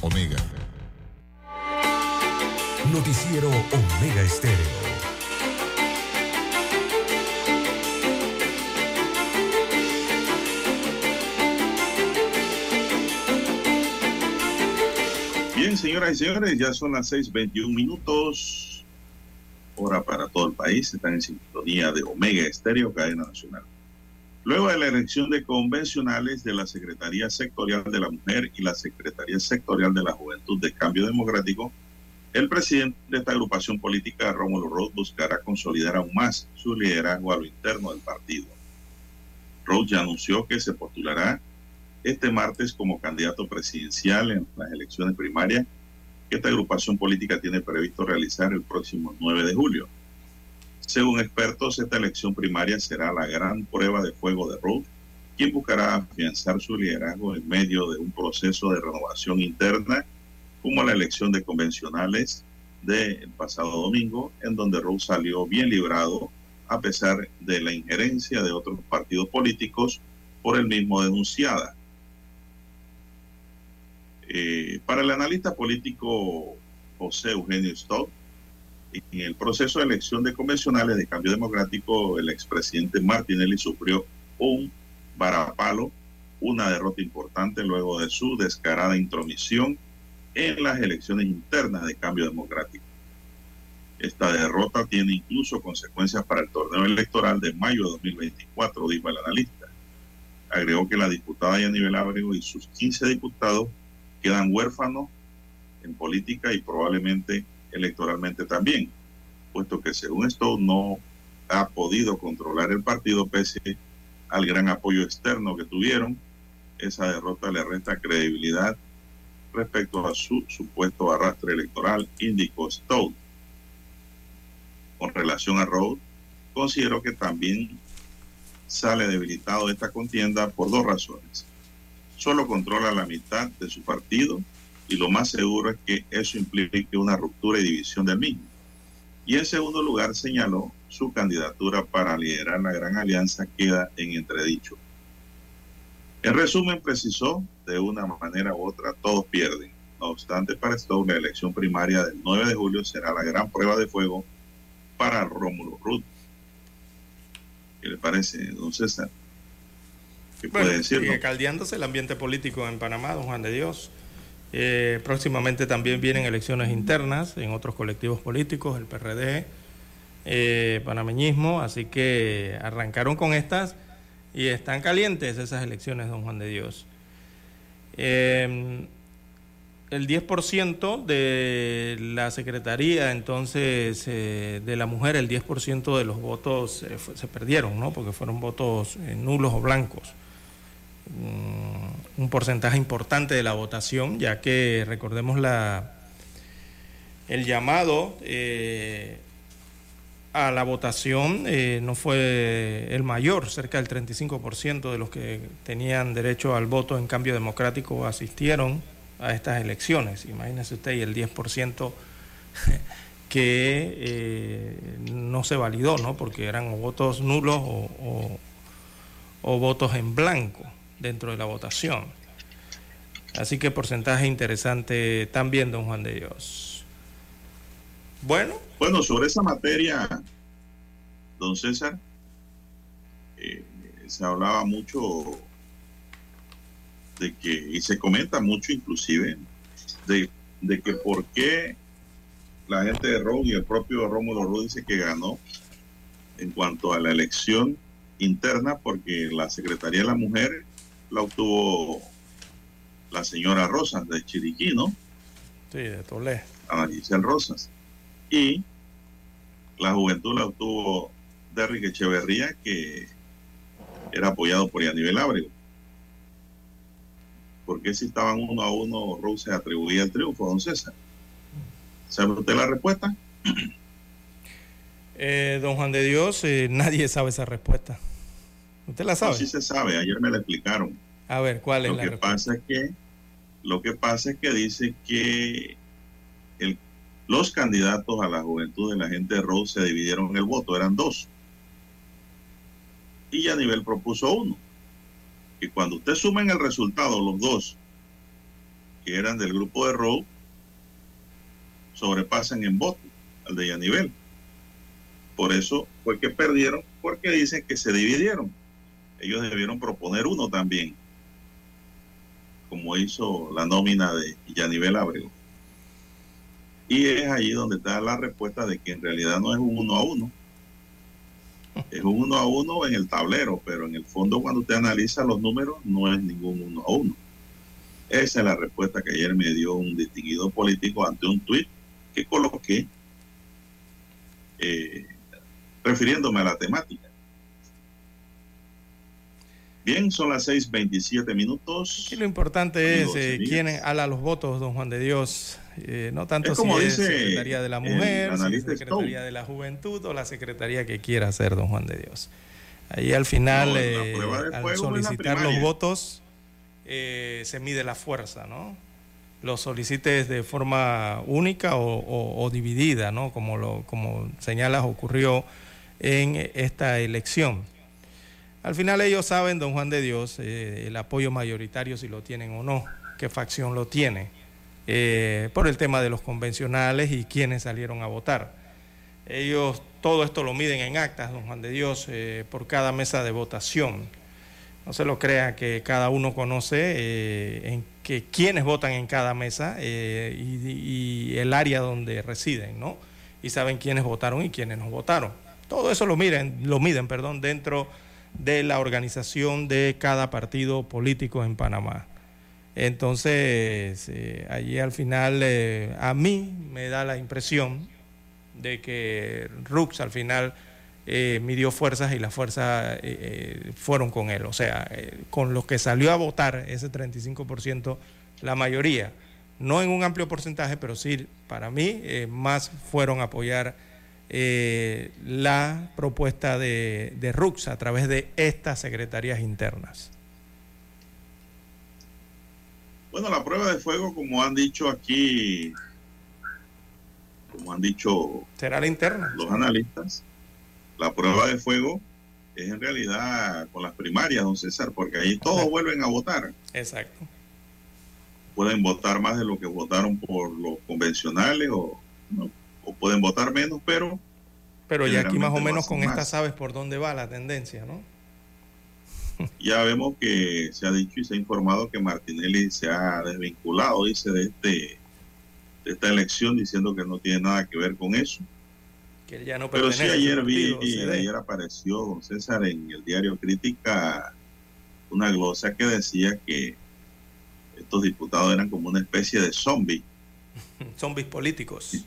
Omega. Noticiero Omega Estéreo. Bien, señoras y señores, ya son las 6:21 minutos. Hora para todo el país. Están en sintonía de Omega Estéreo, cadena nacional. Luego de la elección de convencionales de la Secretaría Sectorial de la Mujer y la Secretaría Sectorial de la Juventud de Cambio Democrático, el presidente de esta agrupación política, Rómulo Roth, buscará consolidar aún más su liderazgo a lo interno del partido. Roth ya anunció que se postulará este martes como candidato presidencial en las elecciones primarias que esta agrupación política tiene previsto realizar el próximo 9 de julio. Según expertos, esta elección primaria será la gran prueba de fuego de Ruth, quien buscará afianzar su liderazgo en medio de un proceso de renovación interna, como la elección de convencionales del pasado domingo, en donde Ruth salió bien librado a pesar de la injerencia de otros partidos políticos por el mismo denunciada. Eh, para el analista político José Eugenio Stott, en el proceso de elección de convencionales de cambio democrático, el expresidente Martinelli sufrió un varapalo, una derrota importante luego de su descarada intromisión en las elecciones internas de cambio democrático. Esta derrota tiene incluso consecuencias para el torneo electoral de mayo de 2024, dijo el analista. Agregó que la diputada Yanivel Ábrego y sus 15 diputados quedan huérfanos en política y probablemente electoralmente también, puesto que según esto no ha podido controlar el partido pese al gran apoyo externo que tuvieron. Esa derrota le resta credibilidad respecto a su supuesto arrastre electoral, indicó Stout. Con relación a Road, considero que también sale debilitado de esta contienda por dos razones. Solo controla la mitad de su partido y lo más seguro es que eso implique una ruptura y división del mismo. Y en segundo lugar señaló su candidatura para liderar la gran alianza queda en entredicho. En resumen, precisó, de una manera u otra, todos pierden. No obstante, para esto, la elección primaria del 9 de julio será la gran prueba de fuego para Rómulo Ruth. ¿Qué le parece, don César? ¿Qué puede decir? Sigue caldeándose el ambiente político en Panamá, don Juan de Dios. Eh, próximamente también vienen elecciones internas en otros colectivos políticos, el PRD, eh, panameñismo, así que arrancaron con estas y están calientes esas elecciones, don Juan de Dios. Eh, el 10% de la Secretaría, entonces, de la mujer, el 10% de los votos se perdieron, ¿no? Porque fueron votos nulos o blancos un porcentaje importante de la votación, ya que recordemos la el llamado eh, a la votación eh, no fue el mayor, cerca del 35% de los que tenían derecho al voto en cambio democrático asistieron a estas elecciones. Imagínese usted, y el 10% *laughs* que eh, no se validó, ¿no? porque eran votos nulos o, o votos en blanco dentro de la votación. Así que porcentaje interesante también, don Juan de Dios. Bueno. Bueno, sobre esa materia, don César, eh, se hablaba mucho de que, y se comenta mucho inclusive, de, de que por qué la gente de Ron y el propio Rómulo Rú dice que ganó en cuanto a la elección interna, porque la Secretaría de la Mujer la obtuvo la señora Rosas de Chiriquí, ¿no? Sí, de Tolé. Ana Giselle Rosas. Y la juventud la obtuvo Derrick Echeverría, que era apoyado por Yanivel Ábrego. ¿Por qué si estaban uno a uno, Rosas atribuía el triunfo, don César? ¿Sabe usted la respuesta? Eh, don Juan de Dios, eh, nadie sabe esa respuesta. ¿Usted la sabe? sí se sabe, ayer me la explicaron. A ver, ¿cuál es lo la que pasa es que Lo que pasa es que dice que el, los candidatos a la juventud de la gente de Rose se dividieron el voto, eran dos. Y ya nivel propuso uno. Y cuando usted suma en el resultado los dos que eran del grupo de Rowe, sobrepasan en voto al de Yanivel. Por eso fue que perdieron, porque dicen que se dividieron ellos debieron proponer uno también, como hizo la nómina de Yanivel Abrego. Y es ahí donde está la respuesta de que en realidad no es un uno a uno. *laughs* Es un uno a uno en el tablero, pero en el fondo cuando usted analiza los números no es ningún uno a uno. Esa es la respuesta que ayer me dio un distinguido político ante un tuit que coloqué eh, refiriéndome a la temática. Bien, son las 6:27 minutos. Y lo importante es eh, quién ala los votos, don Juan de Dios. Eh, no tanto como si dice es Secretaría de la Mujer, si Secretaría de la Juventud o la Secretaría que quiera hacer don Juan de Dios. Ahí al final, No, eh, al solicitar los votos, eh, se mide la fuerza, ¿no? Lo solicites de forma única o, o- o dividida, ¿no? Como, lo, como señalas, ocurrió en esta elección. Al final ellos saben, don Juan de Dios, eh, el apoyo mayoritario si lo tienen o no, qué facción lo tiene, eh, por el tema de los convencionales y quiénes salieron a votar. Ellos todo esto lo miden en actas, don Juan de Dios, eh, por cada mesa de votación. No se lo crea que cada uno conoce en que quiénes votan en cada mesa y, y, el área donde residen, ¿no? Y saben quiénes votaron y quiénes no votaron. Todo eso lo miren, lo miden, perdón, dentro de la organización de cada partido político en Panamá. Entonces, eh, allí al final eh, a mí me da la impresión de que Rux al final eh, midió fuerzas y las fuerzas fueron con él. O sea, con los que salió a votar ese 35%, la mayoría, no en un amplio porcentaje, pero sí para mí más fueron a apoyar eh, la propuesta de, de RUX a través de estas secretarías internas? Bueno, la prueba de fuego, como han dicho aquí, como han dicho ¿Será la interna? los analistas, la prueba de fuego es en realidad con las primarias, don César, porque ahí todos vuelven a votar. Exacto. Pueden votar más de lo que votaron por los convencionales o no, o pueden votar menos, pero... Pero ya aquí más o menos con esta sabes por dónde va la tendencia, ¿no? *laughs* Ya vemos que se ha dicho y se ha informado que Martinelli se ha desvinculado, dice, de, este, de esta elección, diciendo que no tiene nada que ver con eso. Que ya no Pero sí ayer vi, y ayer apareció don César en el diario Crítica una glosa que decía que estos diputados eran como una especie de zombies. *laughs* zombies políticos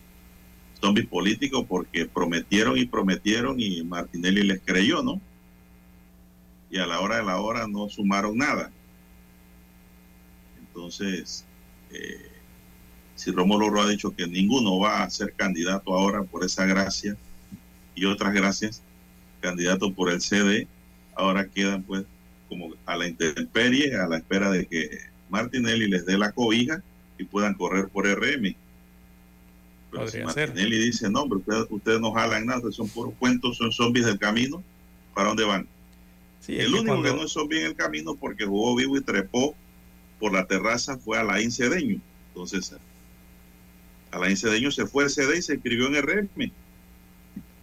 zombies políticos porque prometieron y prometieron y Martinelli les creyó, ¿no? Y a la hora de la hora no sumaron nada. Entonces, eh, si Rómulo ha dicho que ninguno va a ser candidato ahora por esa gracia y otras gracias, candidato por el CD, ahora quedan pues como a la intemperie, a la espera de que Martinelli les dé la cobija y puedan correr por RM. Pero si Martinelli dice, no, pero ustedes, no jalan nada, son puros cuentos, son zombies del camino, ¿para dónde van? el único que no es zombie en el camino porque jugó vivo y trepó por la terraza fue a la Cedeño. Entonces, a la Cedeño se fue el CD y se escribió en RM.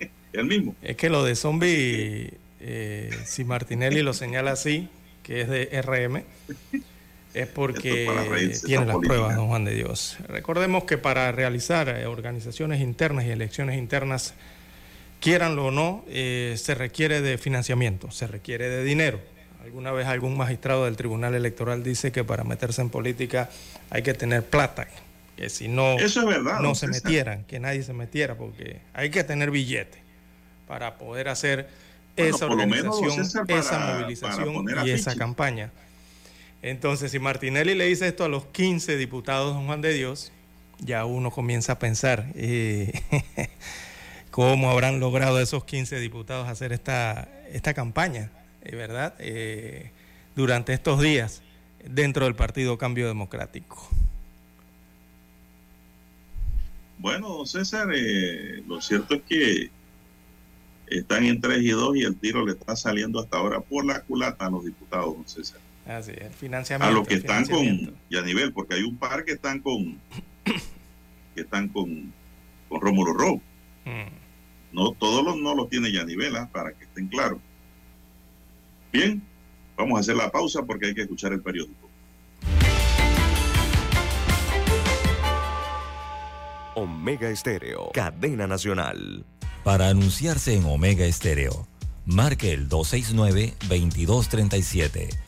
*laughs* el mismo. Es que lo de zombie, eh, si Martinelli lo señala así, que es de RM, *laughs* es porque tiene las pruebas, don Juan de Dios. Recordemos que para realizar eh, organizaciones internas y elecciones internas, quieranlo o no, eh, se requiere de financiamiento, se requiere de dinero. Alguna vez algún magistrado del Tribunal Electoral dice que para meterse en política hay que tener plata, que si no, no se metieran, que nadie se metiera, porque hay que tener billete para poder hacer esa organización, esa movilización y esa campaña. Entonces, si Martinelli le dice esto a los 15 diputados de Juan de Dios, ya uno comienza a pensar eh, *laughs* cómo habrán logrado esos 15 diputados hacer esta, esta campaña, eh, ¿verdad? Eh, durante estos días dentro del Partido Cambio Democrático. Bueno, César, lo cierto es que están en 3 y 2 y el tiro le está saliendo hasta ahora por la culata a los diputados, César. Así el financiamiento. A los que están con nivel porque hay un par que están con *coughs* que están con, con Rómulo Rowe. Mm. No, todos los no los tiene Yanivel, ¿ah? para que estén claros. Bien, vamos a hacer la pausa porque hay que escuchar el periódico. Omega Estéreo, cadena nacional. Para anunciarse en Omega Estéreo, marque el 269-2237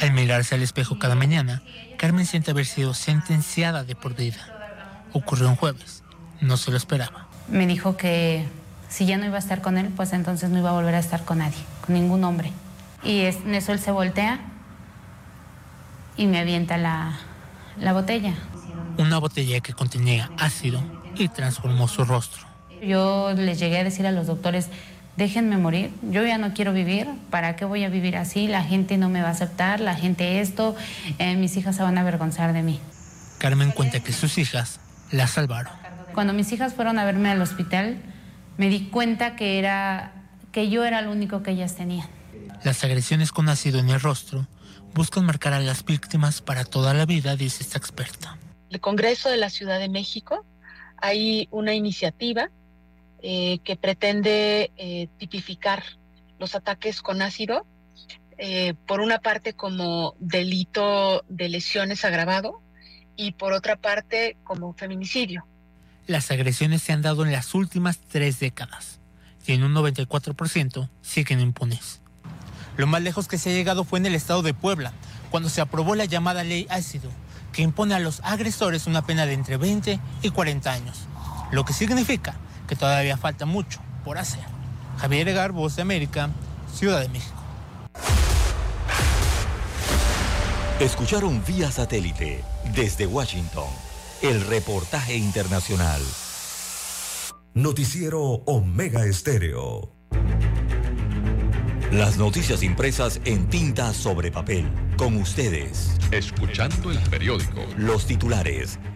Al mirarse al espejo cada mañana, Carmen siente haber sido sentenciada de por vida. Ocurrió un jueves. No se lo esperaba. Me dijo que si ya no iba a estar con él, pues entonces no iba a volver a estar con nadie, con ningún hombre. Y en eso él se voltea y me avienta la, la botella. Una botella que contenía ácido y transformó su rostro. Yo les llegué a decir a los doctores, déjenme morir, yo ya no quiero vivir, ¿para qué voy a vivir así? La gente no me va a aceptar, la gente esto, eh, mis hijas se van a avergonzar de mí. Carmen cuenta que sus hijas la salvaron. Cuando mis hijas fueron a verme al hospital, me di cuenta que, era, que yo era lo único que ellas tenían. Las agresiones con ácido en el rostro buscan marcar a las víctimas para toda la vida, dice esta experta. El Congreso de la Ciudad de México hay una iniciativa eh, que pretende eh, tipificar los ataques con ácido, eh, por una parte como delito de lesiones agravado y por otra parte como feminicidio. Las agresiones se han dado en las últimas tres décadas y en un 94% siguen impunes. Lo más lejos que se ha llegado fue en el estado de Puebla, cuando se aprobó la llamada ley ácido, que impone a los agresores una pena de entre 20 y 40 años, lo que significa que todavía falta mucho por hacer. Javier Egar, Voz de América, Ciudad de México. Escucharon vía satélite desde Washington el reportaje internacional. Noticiero Omega Estéreo. Las noticias impresas en tinta sobre papel. Con ustedes. Escuchando el periódico. Los titulares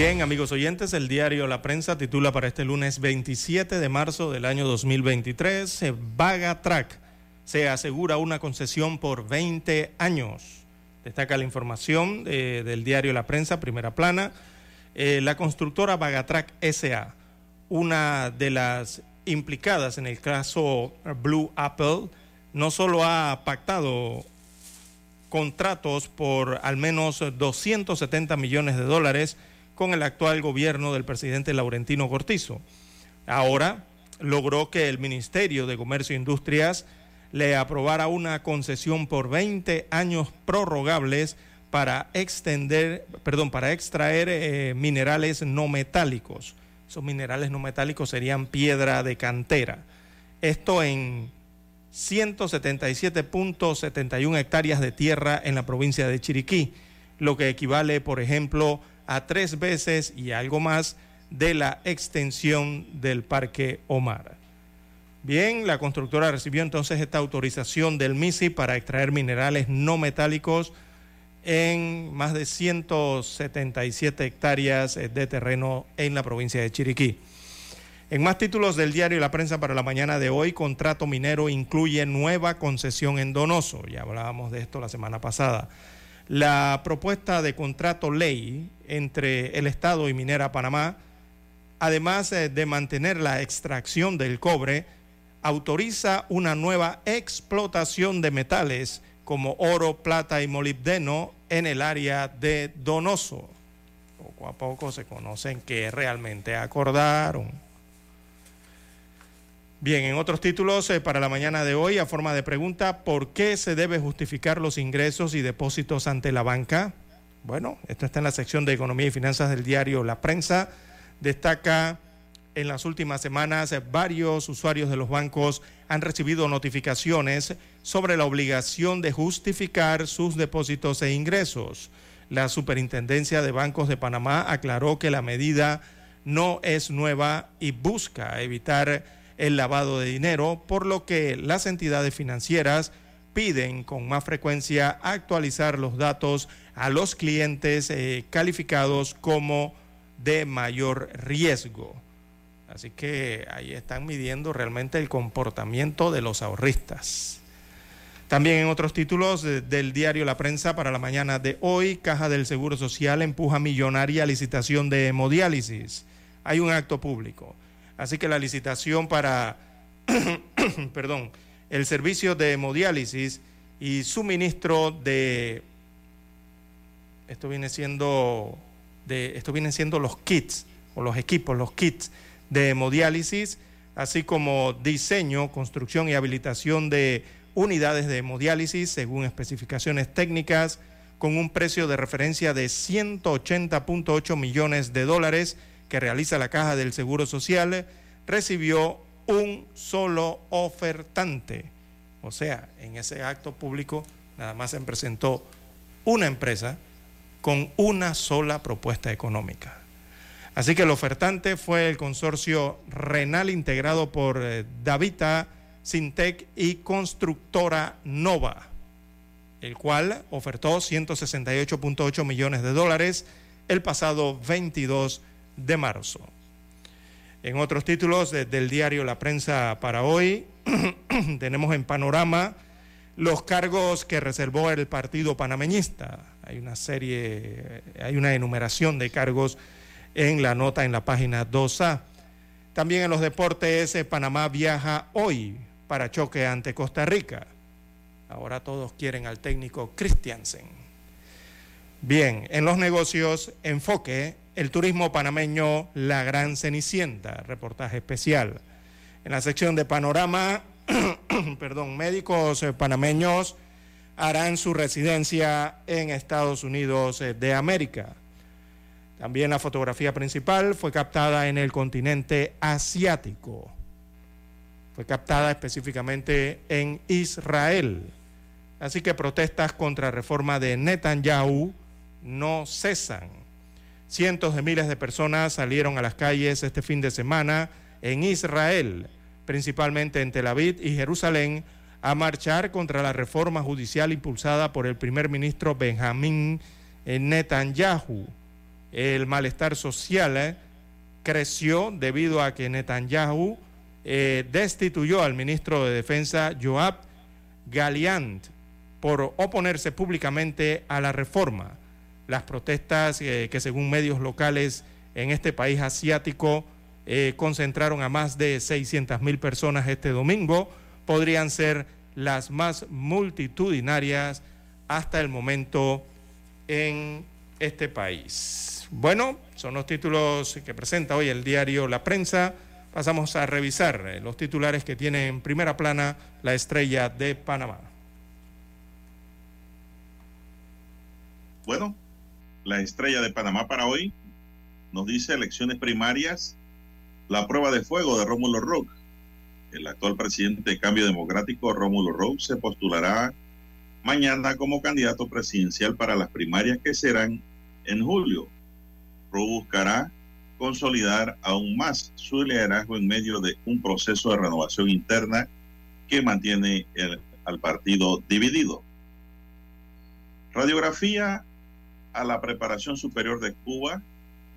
Bien, amigos oyentes, el diario La Prensa titula para este lunes 27 de marzo del año 2023, Vaga Track se asegura una concesión por 20 años. Destaca la información eh, del diario La Prensa, primera plana. Eh, la constructora Vagatrack SA, una de las implicadas en el caso Blue Apple, no solo ha pactado contratos por al menos 270 millones de dólares, con el actual gobierno del presidente Laurentino Cortizo. Ahora logró que el Ministerio de Comercio e Industrias le aprobara una concesión por 20 años prorrogables para extender, perdón, para extraer eh, minerales no metálicos. Esos minerales no metálicos serían piedra de cantera. Esto en 177.71 hectáreas de tierra en la provincia de Chiriquí, lo que equivale, por ejemplo, a tres veces y algo más de la extensión del Parque Omar. Bien, la constructora recibió entonces esta autorización del MISI para extraer minerales no metálicos en más de 177 hectáreas de terreno en la provincia de Chiriquí. En más títulos del diario La Prensa para la mañana de hoy, contrato minero incluye nueva concesión en Donoso. Ya hablábamos de esto la semana pasada. La propuesta de contrato ley entre el Estado y Minera Panamá, además eh, de mantener la extracción del cobre, autoriza una nueva explotación de metales como oro, plata y molibdeno en el área de Donoso. Poco a poco se conocen que realmente acordaron. Bien, en otros títulos eh, para la mañana de hoy, a forma de pregunta, ¿por qué se debe justificar los ingresos y depósitos ante la banca? Bueno, esto está en la sección de Economía y Finanzas del diario La Prensa. Destaca en las últimas semanas varios usuarios de los bancos han recibido notificaciones sobre la obligación de justificar sus depósitos e ingresos. La Superintendencia de Bancos de Panamá aclaró que la medida no es nueva y busca evitar el lavado de dinero, por lo que las entidades financieras piden con más frecuencia actualizar los datos a los clientes eh, calificados como de mayor riesgo. Así que ahí están midiendo realmente el comportamiento de los ahorristas. También en otros títulos del diario La Prensa para la mañana de hoy, Caja del Seguro Social empuja millonaria licitación de hemodiálisis. Hay un acto público. Así que la licitación para, *clears throat* perdón, el servicio de hemodiálisis y suministro de, esto viene siendo, de, esto vienen siendo los kits o los equipos, los kits de hemodiálisis, así como diseño, construcción y habilitación de unidades de hemodiálisis según especificaciones técnicas con un precio de referencia de 180.8 millones de dólares que realiza la Caja del Seguro Social, recibió un solo ofertante. O sea, en ese acto público nada más se presentó una empresa con una sola propuesta económica. Así que el ofertante fue el consorcio renal integrado por eh, Davita Sintec y Constructora Nova, el cual ofertó 168.8 millones de dólares el pasado 22 de marzo. En otros títulos del diario La Prensa para hoy, *clears throat* tenemos en panorama los cargos que reservó el partido panameñista. Hay una serie, hay una enumeración de cargos en la nota en la página 2A. También en los deportes, eh, Panamá viaja hoy para choque ante Costa Rica. Ahora todos quieren al técnico Christiansen. Bien, en los negocios, enfoque, el turismo panameño, la gran cenicienta, reportaje especial. En la sección de panorama, *clears throat* perdón, médicos panameños harán su residencia en Estados Unidos eh, de América. También la fotografía principal fue captada en el continente asiático fue captada específicamente en Israel. Así que protestas contra reforma de Netanyahu no cesan. Cientos de miles de personas salieron a las calles este fin de semana en Israel, principalmente en Tel Aviv y Jerusalén, a marchar contra la reforma judicial impulsada por el primer ministro Benjamín Netanyahu. El malestar social eh, creció debido a que Netanyahu eh, destituyó al ministro de Defensa Joab Galiant por oponerse públicamente a la reforma. Las protestas eh, que según medios locales en este país asiático eh, concentraron a más de 600 mil personas este domingo podrían ser las más multitudinarias hasta el momento en este país. Bueno, son los títulos que presenta hoy el diario La Prensa pasamos a revisar eh, los titulares que tiene en primera plana la estrella de Panamá. Bueno, la estrella de Panamá para hoy nos dice elecciones primarias, la prueba de fuego de Rómulo Rock. El actual presidente de Cambio Democrático, Rómulo Rock, se postulará mañana como candidato presidencial para las primarias que serán en julio. Rock buscará consolidar aún más su liderazgo en medio de un proceso de renovación interna que mantiene al partido dividido. Radiografía a la preparación superior de Cuba.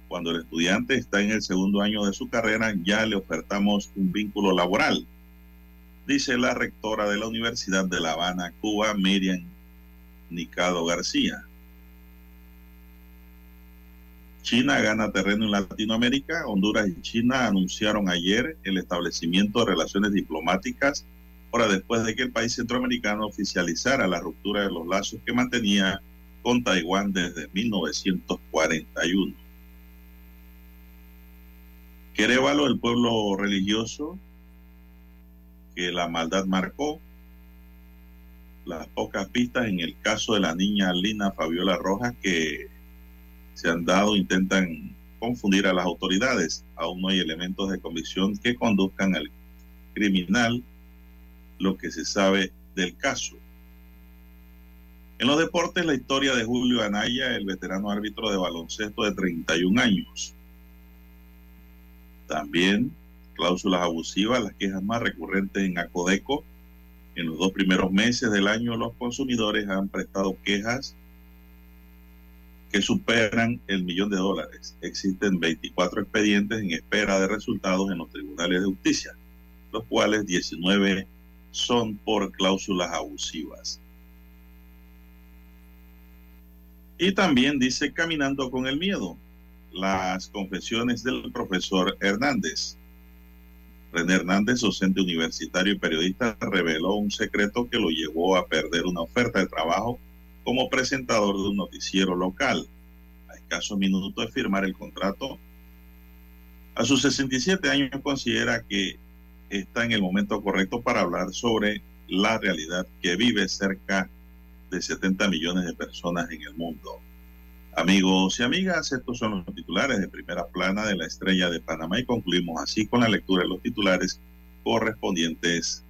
Cuando el estudiante está en el segundo año de su carrera, ya le ofertamos un vínculo laboral, dice la rectora de la Universidad de La Habana, Cuba, Miriam Nicado García. China gana terreno en Latinoamérica. Honduras y China anunciaron ayer el establecimiento de relaciones diplomáticas, ahora después de que el país centroamericano oficializara la ruptura de los lazos que mantenía con Taiwán desde 1941. Querévalo, el pueblo religioso que la maldad marcó, las pocas pistas en el caso de la niña Lina Fabiola Rojas que se han dado intentan confundir a las autoridades. Aún no hay elementos de convicción que conduzcan al criminal lo que se sabe del caso. En los deportes, la historia de Julio Anaya, el veterano árbitro de baloncesto de 31 años. También cláusulas abusivas, las quejas más recurrentes en Acodeco. En los dos primeros meses del año los consumidores han prestado quejas que superan el millón de dólares. Existen 24 expedientes en espera de resultados en los tribunales de justicia, los cuales 19 son por cláusulas abusivas. Y también dice Caminando con el Miedo, las confesiones del profesor Hernández. René Hernández, docente universitario y periodista, reveló un secreto que lo llevó a perder una oferta de trabajo como presentador de un noticiero local. A escasos minutos de firmar el contrato, a sus 67 años considera que está en el momento correcto para hablar sobre la realidad que vive cerca de 70 millones de personas en el mundo. Amigos y amigas, estos son los titulares de primera plana de la estrella de Panamá y concluimos así con la lectura de los titulares correspondientes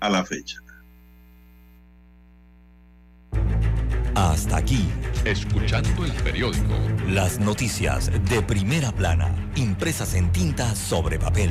a la fecha. Hasta aquí, escuchando el periódico. Las noticias de primera plana, impresas en tinta sobre papel.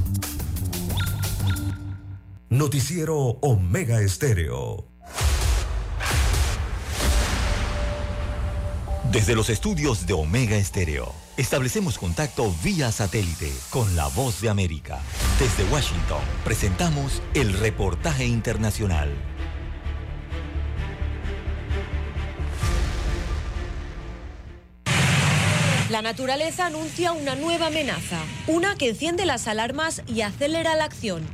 Noticiero Omega Estéreo. Desde los estudios de Omega Estéreo, establecemos contacto vía satélite con la voz de América. Desde Washington, presentamos el reportaje internacional. La naturaleza anuncia una nueva amenaza, una que enciende las alarmas y acelera la acción.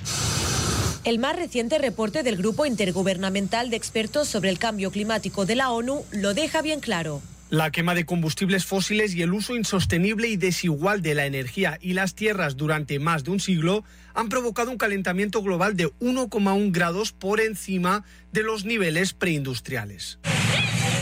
El más reciente reporte del Grupo Intergubernamental de Expertos sobre el Cambio Climático de la ONU lo deja bien claro. La quema de combustibles fósiles y el uso insostenible y desigual de la energía y las tierras durante más de un siglo han provocado un calentamiento global de 1,1 grados por encima de los niveles preindustriales.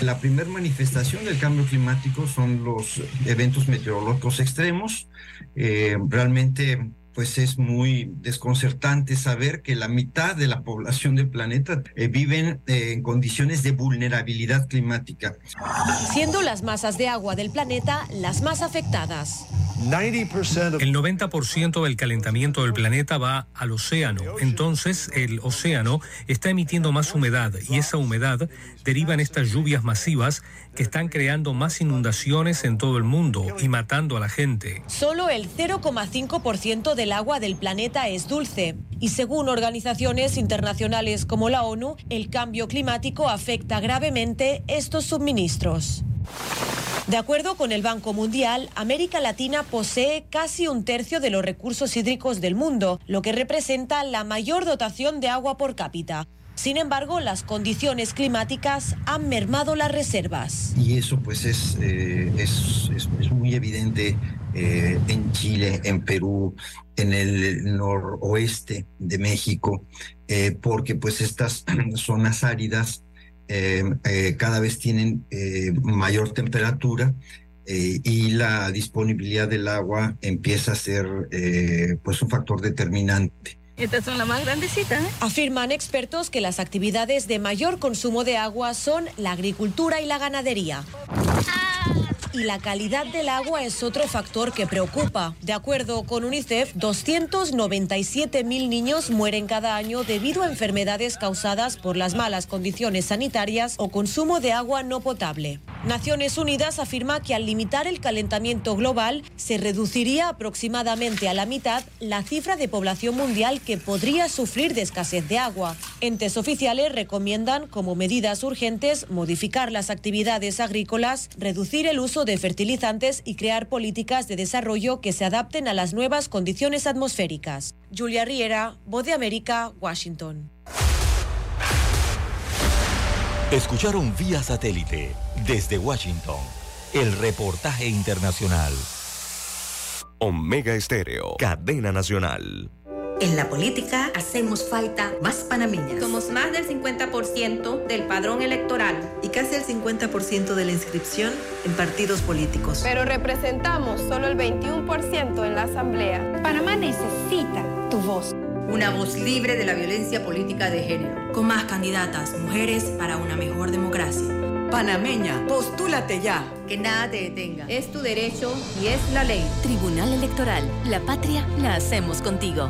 La primera manifestación del cambio climático son los eventos meteorológicos extremos. Eh, realmente pues es muy desconcertante saber que la mitad de la población del planeta eh, viven eh, en condiciones de vulnerabilidad climática. Siendo las masas de agua del planeta las más afectadas. El 90% del calentamiento del planeta va al océano. Entonces, el océano está emitiendo más humedad y esa humedad deriva en estas lluvias masivas que están creando más inundaciones en todo el mundo y matando a la gente. Solo el 0,5% del agua del planeta es dulce. Y según organizaciones internacionales como la ONU, el cambio climático afecta gravemente estos suministros. De acuerdo con el Banco Mundial, América Latina posee casi un tercio de los recursos hídricos del mundo, lo que representa la mayor dotación de agua por cápita. Sin embargo, las condiciones climáticas han mermado las reservas. Y eso pues es, eh, es, es, muy evidente eh, en Chile, en Perú, en el noroeste de México, eh, porque pues estas *clears throat* zonas áridas cada vez tienen mayor temperatura y la disponibilidad del agua empieza a ser pues un factor determinante. Estas son las más grandecitas. Afirman expertos que las actividades de mayor consumo de agua son la agricultura y la ganadería. Y la calidad del agua es otro factor que preocupa. De acuerdo con UNICEF, 297 mil niños mueren cada año debido a enfermedades causadas por las malas condiciones sanitarias o consumo de agua no potable. Naciones Unidas afirma que al limitar el calentamiento global se reduciría aproximadamente a la mitad la cifra de población mundial que podría sufrir de escasez de agua. Entes oficiales recomiendan como medidas urgentes modificar las actividades agrícolas, reducir el uso de fertilizantes y crear políticas de desarrollo que se adapten a las nuevas condiciones atmosféricas. Julia Riera, Voz de América, Washington. Escucharon vía satélite desde Washington el reportaje internacional. Omega Estéreo, cadena nacional. En la política hacemos falta más panameñas. Somos más del 50% del padrón electoral. Y casi el 50% de la inscripción en partidos políticos. Pero representamos solo el 21% en la Asamblea. Panamá necesita tu voz. Una voz libre de la violencia política de género. Con más candidatas, mujeres para una mejor democracia. Panameña, postúlate ya. Que nada te detenga. Es tu derecho y es la ley. Tribunal Electoral. La patria la hacemos contigo.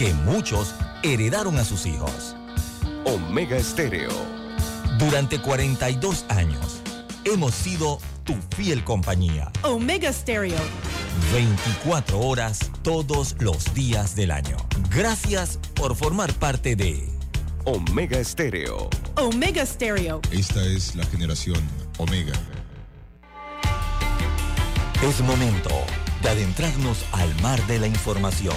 que muchos heredaron a sus hijos. Omega Estéreo. Durante 42 años hemos sido tu fiel compañía. Omega Stereo. 24 horas todos los días del año. Gracias por formar parte de Omega Estéreo. Omega Stereo. Esta es la generación Omega. Es momento de adentrarnos al mar de la información.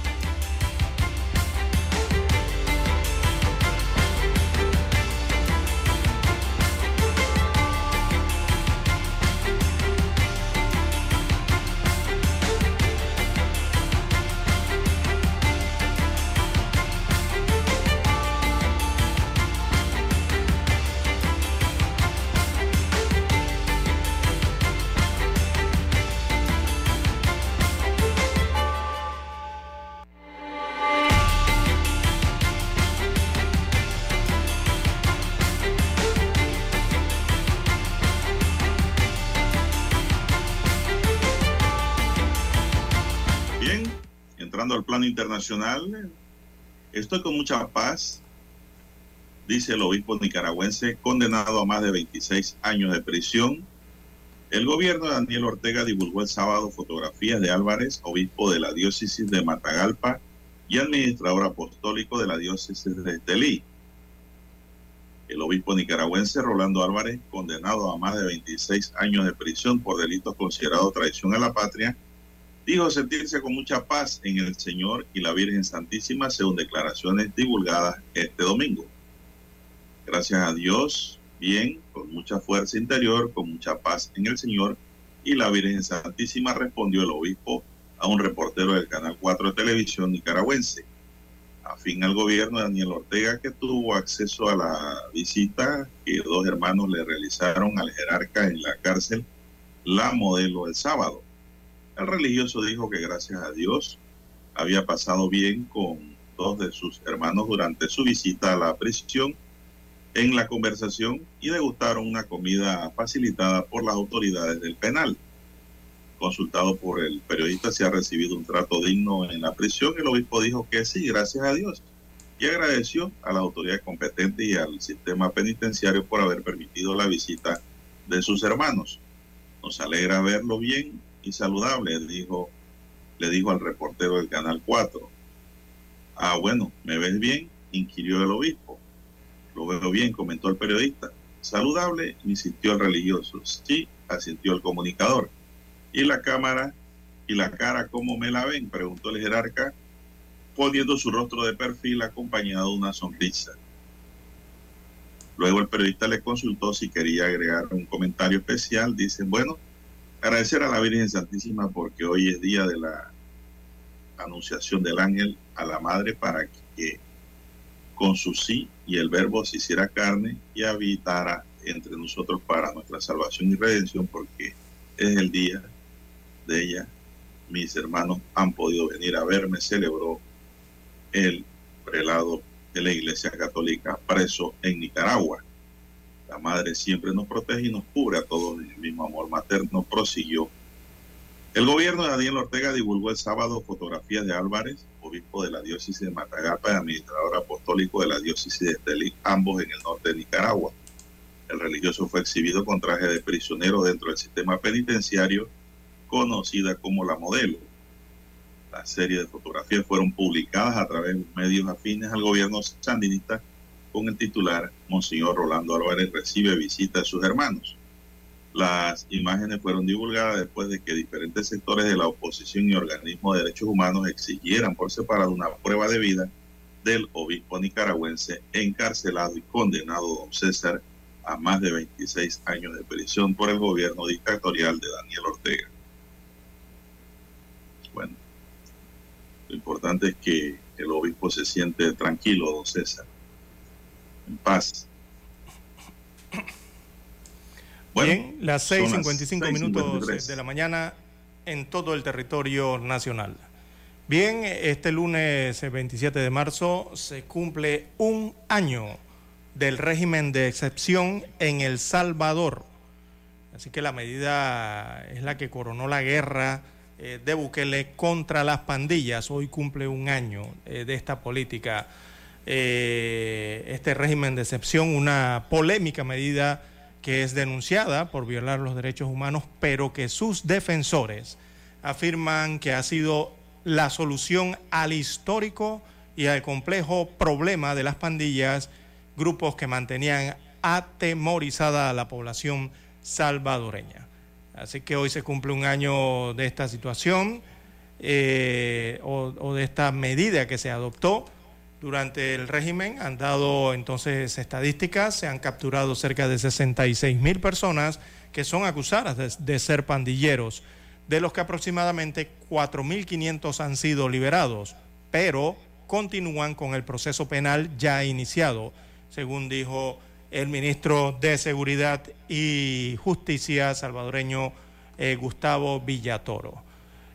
Internacional, estoy con mucha paz, dice el obispo nicaragüense, condenado a más de 26 años de prisión. El gobierno de Daniel Ortega divulgó el sábado fotografías de Álvarez, obispo de la diócesis de Matagalpa y administrador apostólico de la diócesis de Estelí. El obispo nicaragüense Rolando Álvarez, condenado a más de 26 años de prisión por delitos considerados traición a la patria, dijo sentirse con mucha paz en el Señor y la Virgen Santísima según declaraciones divulgadas este domingo. Gracias a Dios, bien, con mucha fuerza interior, con mucha paz en el Señor y la Virgen Santísima, respondió el obispo a un reportero del Canal 4 de Televisión nicaragüense. Afín al gobierno de Daniel Ortega, que tuvo acceso a la visita que dos hermanos le realizaron al jerarca en la cárcel La Modelo el sábado. El religioso dijo que gracias a Dios había pasado bien con dos de sus hermanos durante su visita a la prisión en la conversación y degustaron una comida facilitada por las autoridades del penal. Consultado por el periodista si ha recibido un trato digno en la prisión, el obispo dijo que sí, gracias a Dios, y agradeció a las autoridades competentes y al sistema penitenciario por haber permitido la visita de sus hermanos. Nos alegra verlo bien y saludable, dijo, le dijo al reportero del Canal 4. Ah, bueno, ¿me ves bien? inquirió el obispo. Lo veo bien, comentó el periodista. Saludable, insistió el religioso. Sí, asintió el comunicador. ¿Y la cámara y la cara cómo me la ven? preguntó el jerarca, poniendo su rostro de perfil acompañado de una sonrisa. Luego el periodista le consultó si quería agregar un comentario especial. Dicen, bueno, agradecer a la Virgen Santísima porque hoy es día de la anunciación del ángel a la madre para que con su sí y el verbo se hiciera carne y habitara entre nosotros para nuestra salvación y redención, porque es el día de ella. Mis hermanos han podido venir a verme, celebró el prelado de la Iglesia Católica preso en Nicaragua. La Madre siempre nos protege y nos cubre a todos en el mismo amor materno, prosiguió. El gobierno de Daniel Ortega divulgó el sábado fotografías de Álvarez, obispo de la diócesis de Matagalpa y administrador apostólico de la diócesis de Estelí, ambos en el norte de Nicaragua. El religioso fue exhibido con traje de prisionero dentro del sistema penitenciario, conocida como la modelo. La serie de fotografías fueron publicadas a través de medios afines al gobierno sandinista con el titular Monseñor Rolando Álvarez recibe visita de sus hermanos. Las imágenes fueron divulgadas después de que diferentes sectores de la oposición y organismos de derechos humanos exigieran por separado una prueba de vida del obispo nicaragüense encarcelado y condenado don César a más de 26 años de prisión por el gobierno dictatorial de Daniel Ortega. Bueno, lo importante es que el obispo se siente tranquilo, don César, en paz. Bueno, Bien, las 6.55 minutos de la mañana en todo el territorio nacional. Bien, este lunes 27 de marzo se cumple un año del régimen de excepción en El Salvador. Así que la medida es la que coronó la guerra eh, de Bukele contra las pandillas. Hoy cumple un año eh, de esta política, eh, este régimen de excepción, una polémica medida que es denunciada por violar los derechos humanos, pero que sus defensores afirman que ha sido la solución al histórico y al complejo problema de las pandillas, grupos que mantenían atemorizada a la población salvadoreña. Así que hoy se cumple un año de esta situación eh, o, o de esta medida que se adoptó durante el régimen han dado entonces estadísticas, se han capturado cerca de 66 mil personas que son acusadas de, ser pandilleros, de los que aproximadamente 4.500 han sido liberados, pero continúan con el proceso penal ya iniciado, según dijo el ministro de Seguridad y Justicia salvadoreño eh, Gustavo Villatoro.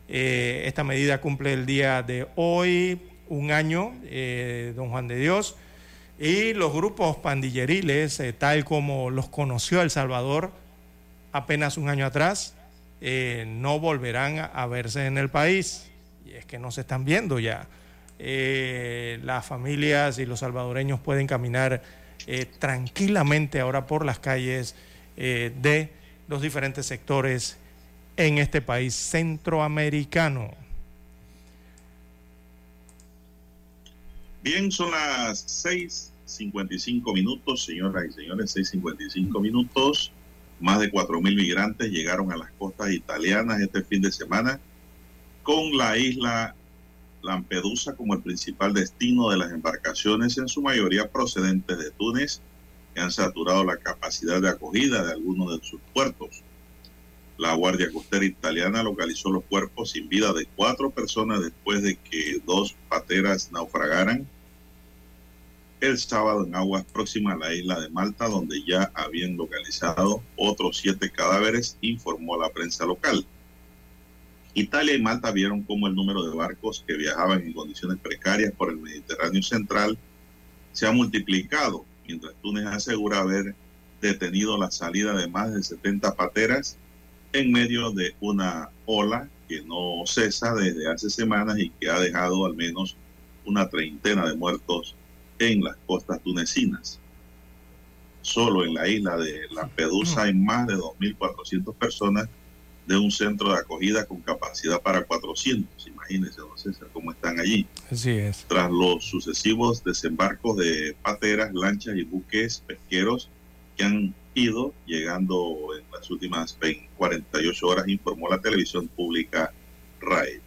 Eh, esta medida cumple el día de hoy, un año, eh, don Juan de Dios, y los grupos pandilleriles, eh, tal como los conoció El Salvador apenas un año atrás, eh, no volverán a, verse en el país. Y es que no se están viendo ya. las familias y los salvadoreños pueden caminar tranquilamente ahora por las calles de los diferentes sectores en este país centroamericano. Bien, son las 6.55 minutos, señoras y señores, 6.55 minutos. Más de 4.000 migrantes llegaron a las costas italianas este fin de semana con la isla Lampedusa como el principal destino de las embarcaciones, en su mayoría procedentes de Túnez, que han saturado la capacidad de acogida de algunos de sus puertos. La Guardia Costera Italiana localizó los cuerpos sin vida de cuatro personas después de que dos pateras naufragaran el sábado en aguas próximas a la isla de Malta, donde ya habían localizado otros siete cadáveres, informó la prensa local. Italia y Malta vieron cómo el número de barcos que viajaban en condiciones precarias por el Mediterráneo central se ha multiplicado, mientras Túnez asegura haber detenido la salida de más de 70 pateras en medio de una ola que no cesa desde hace semanas y que ha dejado al menos una treintena de muertos en las costas tunecinas. Solo en la isla de Lampedusa hay más de 2.400 personas de un centro de acogida con capacidad para 400. Imagínense, no sé cómo están allí. Así es. Tras los sucesivos desembarcos de pateras, lanchas y buques pesqueros que han ido llegando en las últimas 48 horas, informó la televisión pública RAE.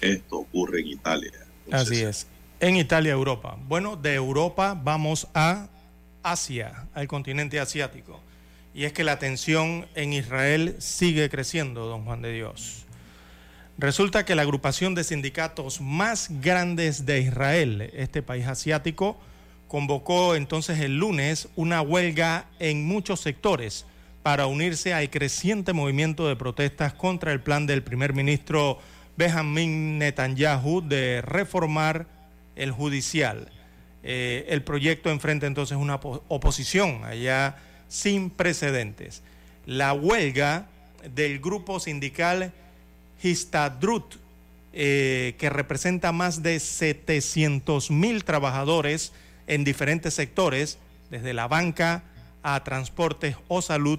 Esto ocurre en Italia. Así es. En Italia, Europa. Bueno, de Europa vamos a Asia, al continente asiático. Y es que la tensión en Israel sigue creciendo, don Juan de Dios. Resulta que la agrupación de sindicatos más grandes de Israel, este país asiático, convocó entonces el lunes una huelga en muchos sectores para unirse al creciente movimiento de protestas contra el plan del primer ministro Benjamin Netanyahu de reformar el judicial. Eh, el proyecto enfrenta entonces una oposición allá sin precedentes. La huelga del grupo sindical Histadrut, eh, que representa más de 700 mil trabajadores en diferentes sectores, desde la banca a transportes o salud,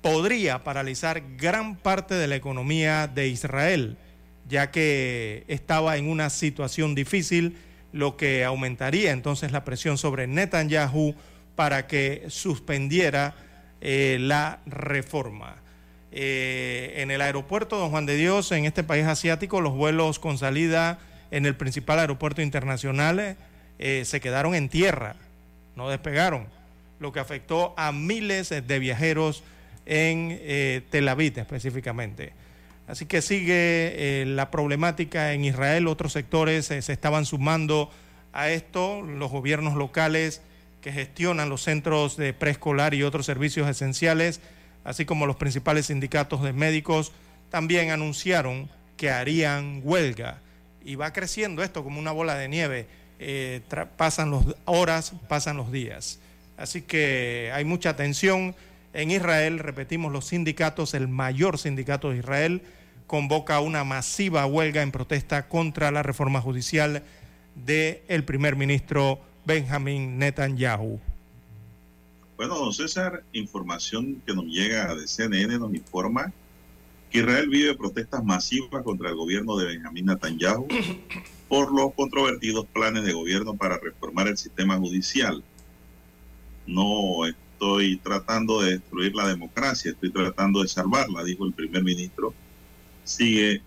podría paralizar gran parte de la economía de Israel, ya que estaba en una situación difícil, lo que aumentaría entonces la presión sobre Netanyahu para que suspendiera eh, la reforma. Eh, en el aeropuerto Don Juan de Dios, en este país asiático, los vuelos con salida en el principal aeropuerto internacional eh, se quedaron en tierra, no despegaron, lo que afectó a miles de viajeros en eh, Tel Aviv específicamente. Así que sigue la problemática en Israel, otros sectores se estaban sumando a esto, los gobiernos locales que gestionan los centros de preescolar y otros servicios esenciales así como los principales sindicatos de médicos, también anunciaron que harían huelga. Y va creciendo esto como una bola de nieve. Eh, pasan las horas, pasan los días. Así que hay mucha tensión en Israel. Repetimos, los sindicatos, el mayor sindicato de Israel, convoca una masiva huelga en protesta contra la reforma judicial del primer ministro Benjamin Netanyahu. Bueno, don César, información que nos llega de CNN nos informa que Israel vive protestas masivas contra el gobierno de Benjamín Netanyahu *coughs* por los controvertidos planes de gobierno para reformar el sistema judicial. No estoy tratando de destruir la democracia, estoy tratando de salvarla, dijo el primer ministro. Sigue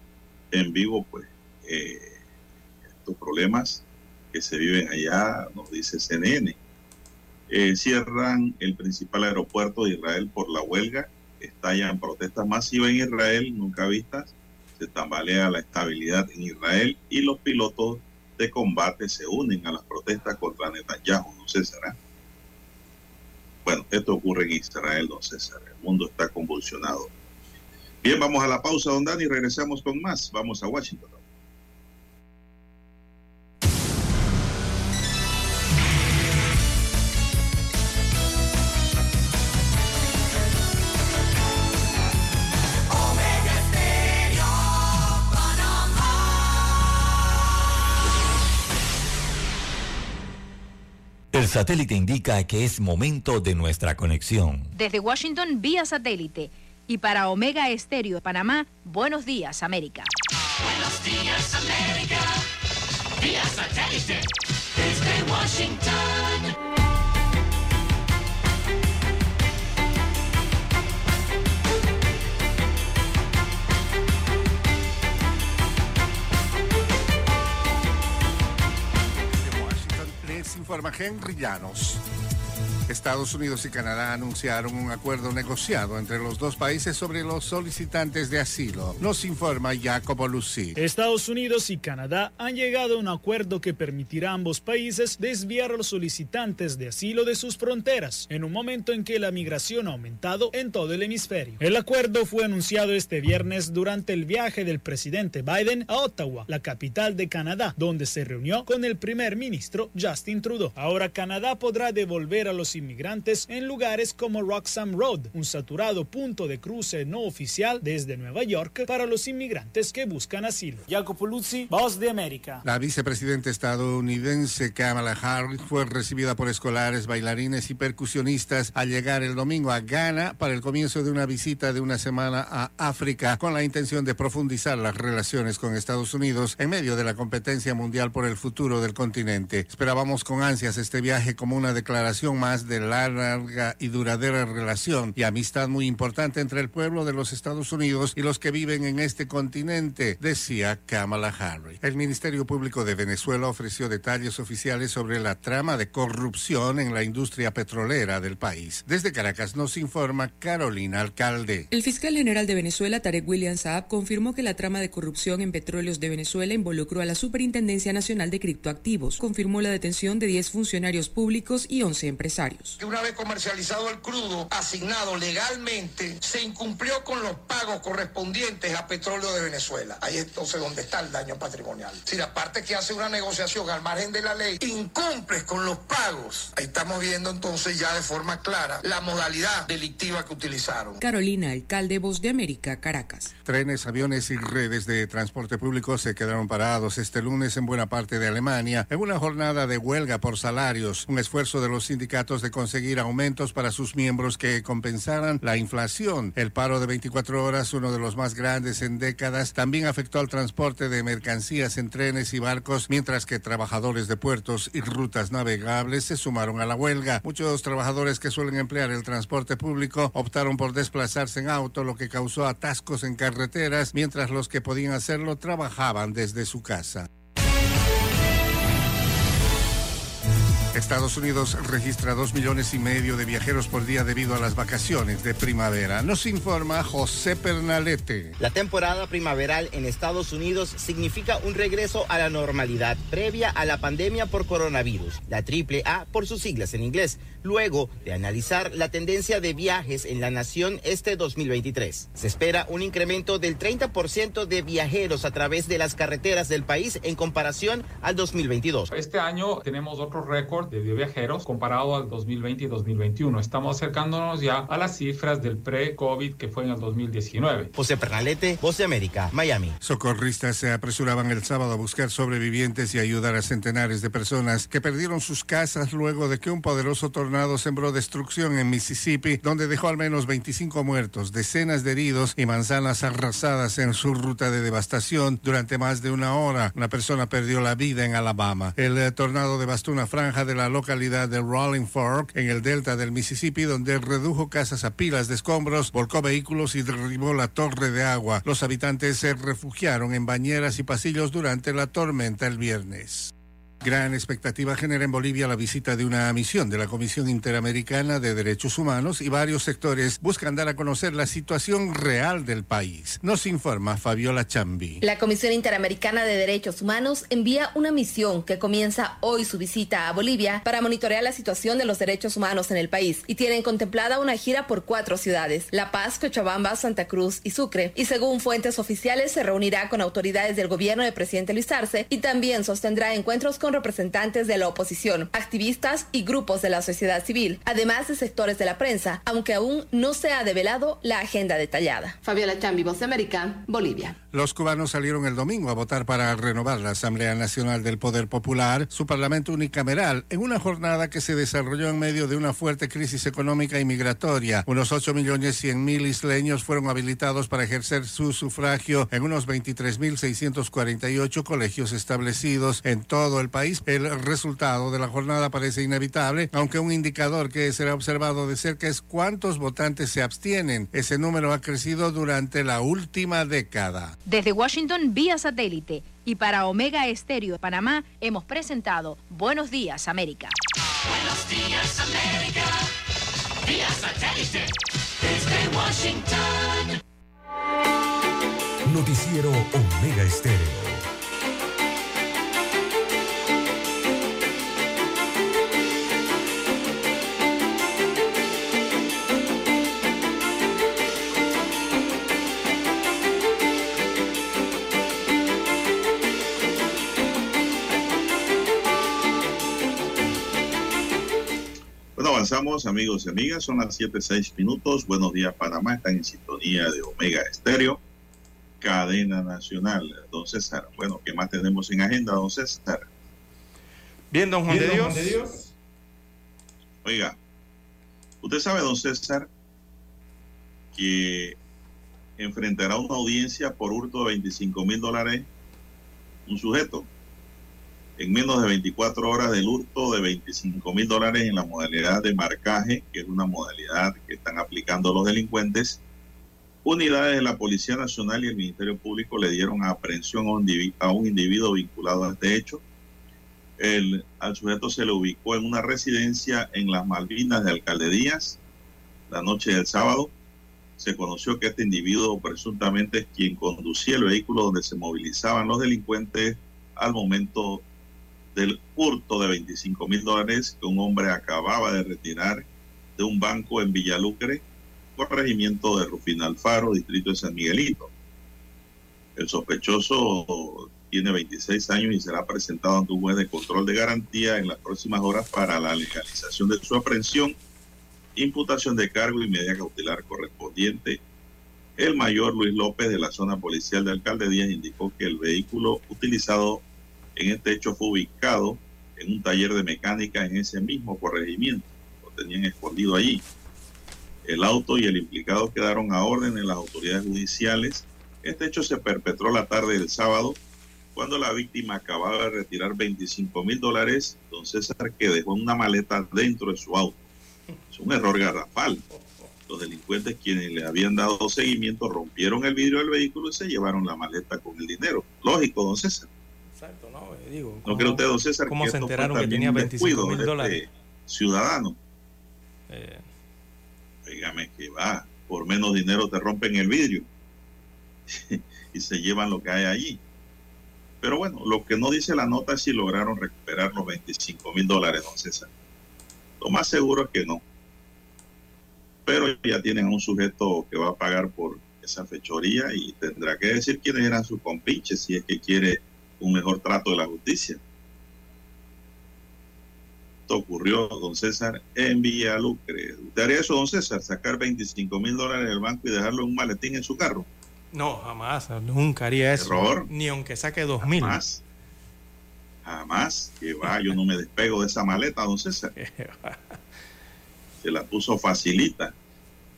en vivo, pues, eh, estos problemas que se viven allá, nos dice CNN. Eh, cierran el principal aeropuerto de Israel por la huelga, estallan protestas masivas en Israel, nunca vistas, se tambalea la estabilidad en Israel y los pilotos de combate se unen a las protestas contra Netanyahu, no César. ¿eh? Bueno, esto ocurre en Israel, don César. El mundo está convulsionado. Bien, vamos a la pausa, don Dani, regresamos con más. Vamos a Washington. El satélite indica que es momento de nuestra conexión. Desde Washington, vía satélite. Y para Omega Estéreo de Panamá, buenos días, América. Buenos días, América. Vía satélite. Desde Washington. informa Henry Llanos. Estados Unidos y Canadá anunciaron un acuerdo negociado entre los dos países sobre los solicitantes de asilo. Nos informa Jacobo Lucí. Estados Unidos y Canadá han llegado a un acuerdo que permitirá a ambos países desviar a los solicitantes de asilo de sus fronteras, en un momento en que la migración ha aumentado en todo el hemisferio. El acuerdo fue anunciado este viernes durante el viaje del presidente Biden a Ottawa, la capital de Canadá, donde se reunió con el primer ministro Justin Trudeau. Ahora Canadá podrá devolver a los inmigrantes en lugares como Roxham Road, un saturado punto de cruce no oficial desde Nueva York para los inmigrantes que buscan asilo. Jacopo Luzzi, Voz de América. La vicepresidenta estadounidense Kamala Harris fue recibida por escolares, bailarines y percusionistas al llegar el domingo a Ghana para el comienzo de una visita de una semana a África con la intención de profundizar las relaciones con Estados Unidos en medio de la competencia mundial por el futuro del continente. Esperábamos con ansias este viaje como una declaración más de la larga y duradera relación y amistad muy importante entre el pueblo de los Estados Unidos y los que viven en este continente, decía Kamala Harris. El Ministerio Público de Venezuela ofreció detalles oficiales sobre la trama de corrupción en la industria petrolera del país. Desde Caracas nos informa Carolina Alcalde. El fiscal general de Venezuela, Tarek William Saab, confirmó que la trama de corrupción en petróleos de Venezuela involucró a la Superintendencia Nacional de Criptoactivos. Confirmó la detención de 10 funcionarios públicos y 11 empresarios. Que una vez comercializado el crudo asignado legalmente, se incumplió con los pagos correspondientes a petróleo de Venezuela. Ahí es entonces donde está el daño patrimonial. Si la parte que hace una negociación al margen de la ley incumples con los pagos, ahí estamos viendo entonces ya de forma clara la modalidad delictiva que utilizaron. Carolina, alcalde Voz de América, Caracas. Trenes, aviones y redes de transporte público se quedaron parados este lunes en buena parte de Alemania en una jornada de huelga por salarios, un esfuerzo de los sindicatos de conseguir aumentos para sus miembros que compensaran la inflación. El paro de 24 horas, uno de los más grandes en décadas, también afectó al transporte de mercancías en trenes y barcos, mientras que trabajadores de puertos y rutas navegables se sumaron a la huelga. Muchos trabajadores que suelen emplear el transporte público optaron por desplazarse en auto, lo que causó atascos en carreteras, mientras los que podían hacerlo trabajaban desde su casa. Estados Unidos registra dos millones y medio de viajeros por día debido a las vacaciones de primavera. Nos informa José Pernalete. La temporada primaveral en Estados Unidos significa un regreso a la normalidad previa a la pandemia por coronavirus, la AAA por sus siglas en inglés, luego de analizar la tendencia de viajes en la nación este 2023. Se espera un incremento del 30% de viajeros a través de las carreteras del país en comparación al 2022. Este año tenemos otro récord de viajeros comparado al 2020 y 2021. Estamos acercándonos ya a las cifras del pre-COVID que fue en el 2019. José Pernalete, Voz de América, Miami. Socorristas se apresuraban el sábado a buscar sobrevivientes y ayudar a centenares de personas que perdieron sus casas luego de que un poderoso tornado sembró destrucción en Mississippi, donde dejó al menos 25 muertos, decenas de heridos y manzanas arrasadas en su ruta de devastación durante más de una hora. Una persona perdió la vida en Alabama. El eh, tornado devastó una franja de la localidad de Rolling Fork, en el delta del Mississippi, donde redujo casas a pilas de escombros, volcó vehículos y derribó la torre de agua. Los habitantes se refugiaron en bañeras y pasillos durante la tormenta el viernes. Gran expectativa genera en Bolivia la visita de una misión de la Comisión Interamericana de Derechos Humanos y varios sectores buscan dar a conocer la situación real del país. Nos informa Fabiola Chambi. La Comisión Interamericana de Derechos Humanos envía una misión que comienza hoy su visita a Bolivia para monitorear la situación de los derechos humanos en el país y tienen contemplada una gira por cuatro ciudades, La Paz, Cochabamba, Santa Cruz y Sucre. Y según fuentes oficiales se reunirá con autoridades del gobierno del presidente Luis Arce y también sostendrá encuentros con representantes de la oposición, activistas y grupos de la sociedad civil, además de sectores de la prensa, aunque aún no se ha develado la agenda detallada. Fabiola Chambi, Voz de América, Bolivia. Los cubanos salieron el domingo a votar para renovar la Asamblea Nacional del Poder Popular, su parlamento unicameral, en una jornada que se desarrolló en medio de una fuerte crisis económica y migratoria. Unos 8 millones 100 mil isleños fueron habilitados para ejercer su sufragio en unos 23.648 colegios establecidos en todo el país. El resultado de la jornada parece inevitable, aunque un indicador que será observado de cerca es cuántos votantes se abstienen. Ese número ha crecido durante la última década. Desde Washington vía satélite y para Omega Estéreo de Panamá hemos presentado Buenos Días América. Buenos días, América. Vía satélite. Desde Washington. Noticiero Omega Estéreo. Avanzamos, amigos y amigas. Son las 7:06 minutos. Buenos días, Panamá. Están en sintonía de Omega Estéreo, cadena nacional. Don César, bueno, ¿qué más tenemos en agenda, don César? Bien, don Juan, Bien, de, don Dios. Juan de Dios. Oiga, usted sabe, don César, que enfrentará una audiencia por hurto de 25 mil dólares un sujeto. En menos de 24 horas del hurto de 25 mil dólares en la modalidad de marcaje, que es una modalidad que están aplicando los delincuentes. Unidades de la Policía Nacional y el Ministerio Público le dieron aprehensión a un, individuo, vinculado a este hecho. El, al sujeto se le ubicó en una residencia en las Malvinas de Alcalde Díaz la noche del sábado. Se conoció que este individuo presuntamente es quien conducía el vehículo donde se movilizaban los delincuentes al momento del hurto de 25 mil dólares que un hombre acababa de retirar de un banco en Villalucre, corregimiento de Rufín Alfaro, distrito de San Miguelito. El sospechoso tiene 26 años y será presentado ante un juez de control de garantía en las próximas horas para la legalización de su aprehensión, imputación de cargo y medida cautelar correspondiente. El mayor Luis López de la zona policial de Alcalde Díaz indicó que el vehículo utilizado en este hecho fue ubicado en un taller de mecánica en ese mismo corregimiento. Lo tenían escondido allí. El auto y el implicado quedaron a orden en las autoridades judiciales. Este hecho se perpetró la tarde del sábado cuando la víctima acababa de retirar 25 mil dólares, don César, que dejó una maleta dentro de su auto. Es un error garrafal. Los delincuentes quienes le habían dado seguimiento rompieron el vidrio del vehículo y se llevaron la maleta con el dinero. Lógico, don César. Exacto, no, Eh, digo. ¿No cree usted, don César, ¿Cómo que se enteraron que tenía un 25 descuido mil este dólares? ciudadano? Eh, Dígame que va, por menos dinero te rompen el vidrio *laughs* y se llevan lo que hay allí. Pero bueno, lo que no dice la nota es si lograron recuperar los 25 mil dólares, don César. Lo más seguro es que no. Pero ya tienen a un sujeto que va a pagar por esa fechoría y tendrá que decir quiénes eran sus compinches si es que quiere un mejor trato de la justicia. Esto ocurrió, don César, en Villalucre. ¿Usted haría eso, don César? Sacar 25 mil dólares del banco y dejarlo en un maletín en su carro. no, jamás, nunca haría eso. Error. Ni aunque saque dos mil. Jamás. Jamás. Que va, yo no me despego de esa maleta, don César. *laughs* Se la puso facilita.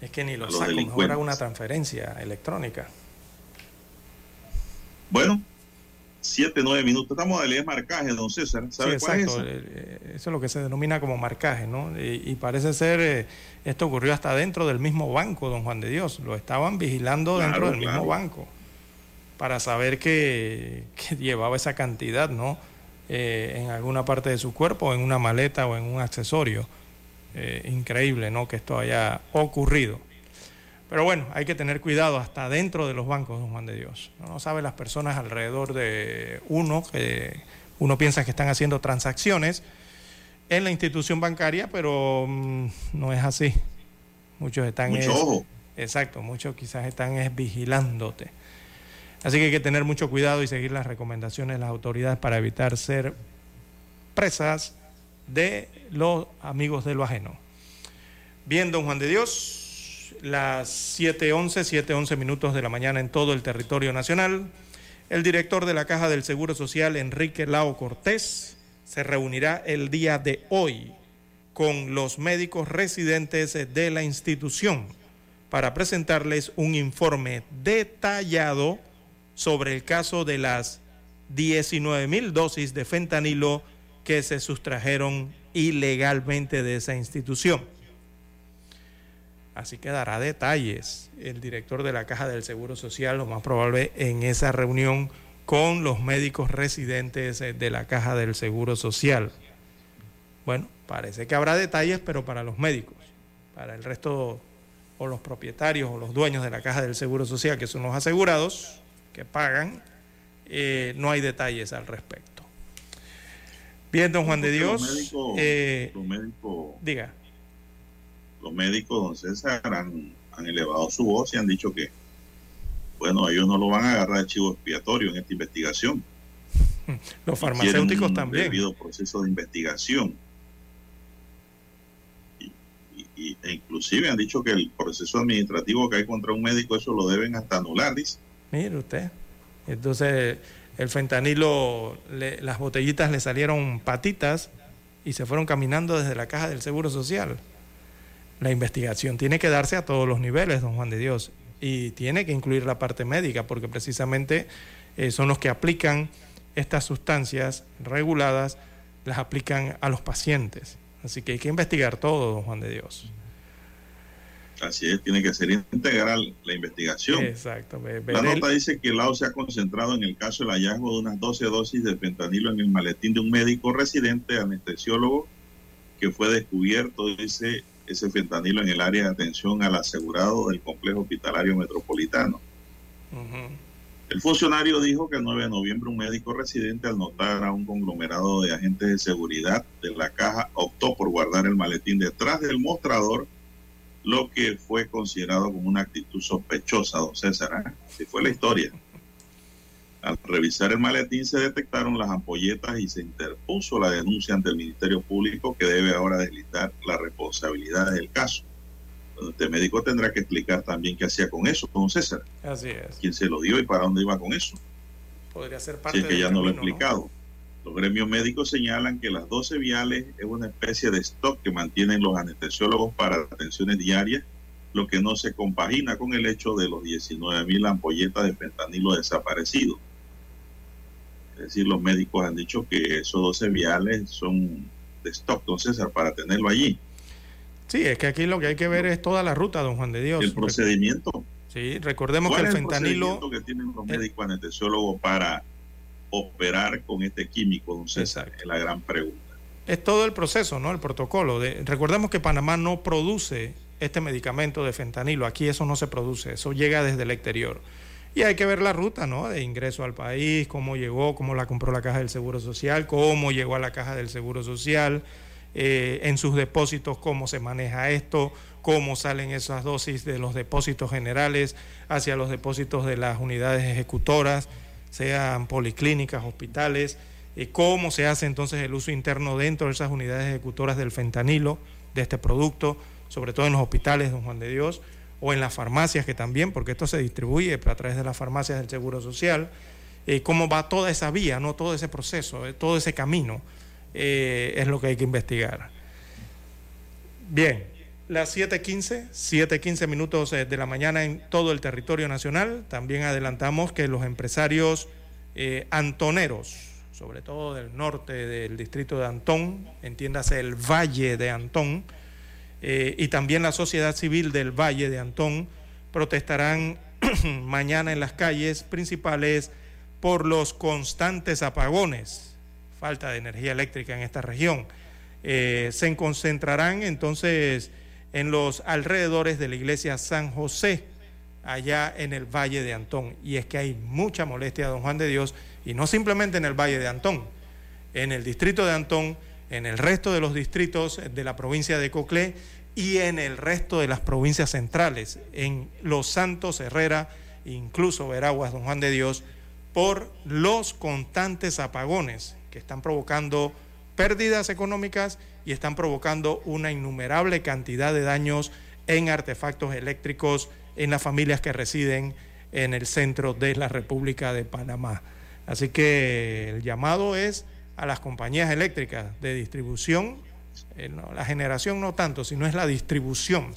Es que ni lo saco, mejor hago una transferencia electrónica. Bueno, siete, nueve minutos. Estamos de leer marcaje, don César. ¿Sabe Sí, cuál es? Eh, eh, Eso es lo que se denomina como marcaje, ¿no? Y, y parece ser, eh, esto ocurrió hasta dentro del mismo banco, don Juan de Dios. Lo estaban vigilando Claro, dentro del claro. mismo banco para saber que, que *laughs* llevaba esa cantidad, ¿no? Eh, en alguna parte de su cuerpo, en una maleta o en un accesorio. Eh, increíble, ¿no? Que esto haya ocurrido. Pero bueno, hay que tener cuidado hasta dentro de los bancos, don Juan de Dios. No sabe las personas alrededor de uno que uno piensa que están haciendo transacciones en la institución bancaria, pero mm, no es así. Muchos están Mucho es- ojo. Exacto, muchos quizás están es vigilándote. Así que hay que tener mucho cuidado y seguir las recomendaciones de las autoridades para evitar ser presas de los amigos de lo ajeno. Bien, don Juan de Dios, las 7.11, 7.11 minutos de la mañana en todo el territorio nacional. El director de la Caja del Seguro Social, Enrique Lao Cortés, se reunirá el día de hoy con los médicos residentes de la institución para presentarles un informe detallado sobre el caso de las 19 mil dosis de fentanilo que se sustrajeron ilegalmente de esa institución. Así que dará detalles el director de la Caja del Seguro Social, lo más probable en esa reunión con los médicos residentes eh, de la Caja del Seguro Social. Bueno, parece que habrá detalles, pero para los médicos, para el resto o los propietarios o los dueños de la Caja del Seguro Social, que son los asegurados que pagan, eh, no hay detalles al respecto. Bien, don Juan de Dios, eh, diga. Los médicos, don César, han, han elevado su voz y han dicho que, bueno, ellos no lo van a agarrar de chivo expiatorio en esta investigación. *laughs* Los farmacéuticos un también. debido proceso de investigación. Y, y- y- e inclusive han dicho que el proceso administrativo que hay contra un médico, eso lo deben hasta anular, dice. Mire usted. Entonces, el fentanilo, le- las botellitas le salieron patitas y se fueron caminando desde la caja del Seguro Social. La investigación tiene que darse a todos los niveles, don Juan de Dios, y tiene que incluir la parte médica, porque precisamente eh, son los que aplican estas sustancias reguladas las aplican a los pacientes. Así que hay que investigar todo, don Juan de Dios. Así es, tiene que ser integral la investigación. Exacto. La nota dice que el AO se ha concentrado en el caso del hallazgo de unas 12 dosis de fentanilo en el maletín de un médico residente anestesiólogo que fue descubierto, dice, ese fentanilo en el área de atención al asegurado del complejo hospitalario metropolitano. El funcionario dijo que el 9 de noviembre un médico residente al notar a un conglomerado de agentes de seguridad de la caja optó por guardar el maletín detrás del mostrador, lo que fue considerado como una actitud sospechosa, don César. ¿eh? Así fue la historia. Al revisar el maletín se detectaron las ampolletas y se interpuso la denuncia ante el Ministerio Público que debe ahora deslistar las responsabilidades del caso. Este médico tendrá que explicar también qué hacía con eso, don César. Así es. ¿Quién se lo dio y para dónde iba con eso? Podría ser Si parte es que ya no lo he explicado. Los gremios médicos señalan que las 12 viales es una especie de stock que mantienen los anestesiólogos para atenciones diarias, lo que no se compagina con el hecho de los 19 mil ampolletas de fentanilo desaparecidos. Es decir, los médicos han dicho que esos 12 viales son de stock, don César, para tenerlo allí. Sí, es que aquí lo que hay que ver es toda la ruta, don Juan de Dios. El procedimiento. Sí, recordemos que ¿Cuál el el fentanilo... procedimiento que tienen los médicos anestesiólogos para operar con este químico, don César? Es la gran pregunta. es todo el proceso, ¿no? El protocolo. De, recordemos que Panamá no produce este medicamento de fentanilo. Aquí eso no se produce, eso llega desde el exterior. Y hay que ver la ruta, ¿no? De ingreso al país, cómo llegó, cómo la compró la caja del Seguro Social, cómo llegó a la caja del Seguro Social, eh, en sus depósitos, cómo se maneja esto, cómo salen esas dosis de los depósitos generales hacia los depósitos de las unidades ejecutoras, sean policlínicas, hospitales, y cómo se hace entonces el uso interno dentro de esas unidades ejecutoras del fentanilo, de este producto, sobre todo en los hospitales, don Juan de Dios, o en las farmacias que también, porque esto se distribuye a través de las farmacias del Seguro Social, eh, cómo va toda esa vía, no todo ese proceso, eh, todo ese camino, eh, es lo que hay que investigar. Bien, las 7.15, 7.15 minutos de la mañana en todo el territorio nacional. También adelantamos que los empresarios antoneros, sobre todo del norte del distrito de Antón, entiéndase el Valle de Antón, eh, y también la sociedad civil del Valle de Antón, protestarán *clears throat* mañana en las calles principales por los constantes apagones, falta de energía eléctrica en esta región. Eh, se concentrarán entonces en los alrededores de la iglesia San José, allá en el Valle de Antón. Y es que hay mucha molestia, don Juan de Dios, y no simplemente en el Valle de Antón, en el distrito de Antón, en el resto de los distritos de la provincia de Coclé y en el resto de las provincias centrales, en Los Santos, Herrera, incluso Veraguas, don Juan de Dios, por los constantes apagones que están provocando pérdidas económicas y están provocando una innumerable cantidad de daños en artefactos eléctricos en las familias que residen en el centro de la República de Panamá. Así que el llamado es a las compañías eléctricas de distribución, eh, no, la generación no tanto, sino es la distribución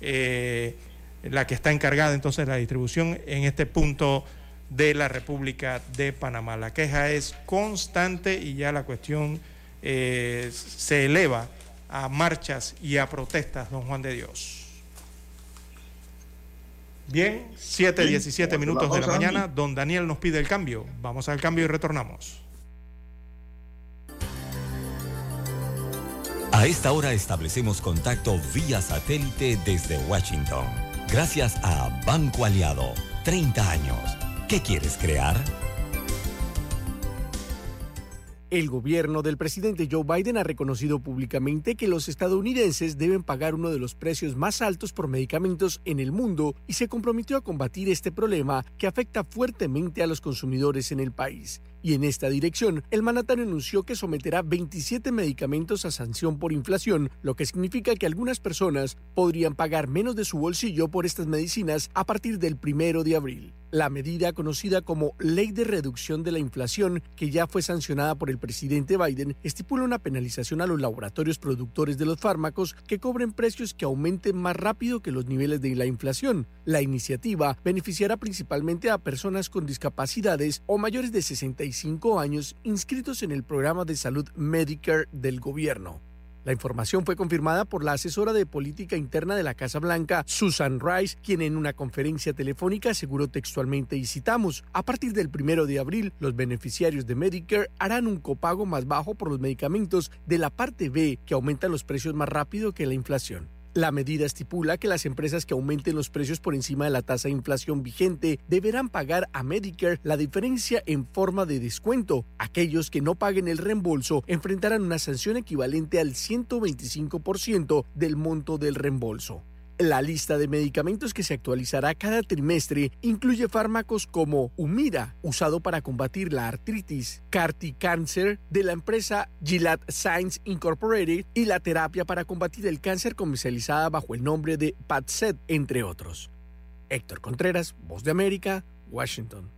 eh, la que está encargada entonces de la distribución en este punto de la República de Panamá. La queja es constante y ya la cuestión eh, se eleva a marchas y a protestas, don Juan de Dios. Bien, 7, Bien, 17 vamos a minutos de la mañana, don Daniel nos pide el cambio. Vamos al cambio y retornamos. A esta hora establecemos contacto vía satélite desde Washington. Gracias a Banco Aliado. 30 años. ¿Qué quieres crear? El gobierno del presidente Joe Biden ha reconocido públicamente que los estadounidenses deben pagar uno de los precios más altos por medicamentos en el mundo y se comprometió a combatir este problema que afecta fuertemente a los consumidores en el país. Y en esta dirección, el mandatario anunció que someterá 27 medicamentos a sanción por inflación, lo que significa que algunas personas podrían pagar menos de su bolsillo por estas medicinas a partir del primero de abril. La medida conocida como Ley de Reducción de la Inflación, que ya fue sancionada por el presidente Biden, estipula una penalización a los laboratorios productores de los fármacos que cobren precios que aumenten más rápido que los niveles de la inflación. La iniciativa beneficiará principalmente a personas con discapacidades o mayores de 65 65 años inscritos en el programa de salud Medicare del gobierno. La información fue confirmada por la asesora de política interna de la Casa Blanca, Susan Rice, quien en una conferencia telefónica aseguró textualmente, y citamos, a partir del primero de abril, los beneficiarios de Medicare harán un copago más bajo por los medicamentos de la parte B, que aumentan los precios más rápido que la inflación. La medida estipula que las empresas que aumenten los precios por encima de la tasa de inflación vigente deberán pagar a Medicare la diferencia en forma de descuento. Aquellos que no paguen el reembolso enfrentarán una sanción equivalente al 125% del monto del reembolso. La lista de medicamentos que se actualizará cada trimestre incluye fármacos como Humira, usado para combatir la artritis, Carti Cancer de la empresa Gilead Science Incorporated y la terapia para combatir el cáncer comercializada bajo el nombre de Padset, entre otros. Héctor Contreras, Voz de América, Washington.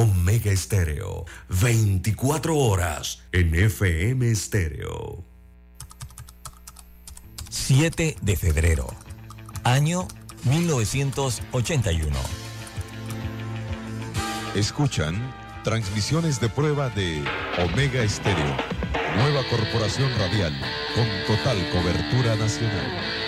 Omega Estéreo, 24 horas en FM Estéreo. 7 de febrero, año 1981. Escuchan transmisiones de prueba de Omega Estéreo, nueva corporación radial con total cobertura nacional.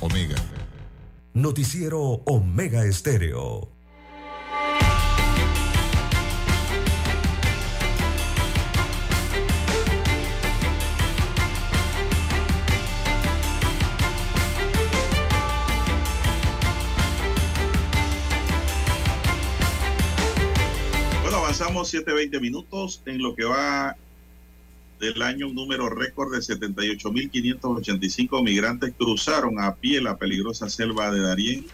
Omega. Noticiero Omega Estéreo. Bueno, avanzamos 7-20 minutos en lo que va del año, un número récord de 78.585 migrantes cruzaron a pie la peligrosa selva de Darién,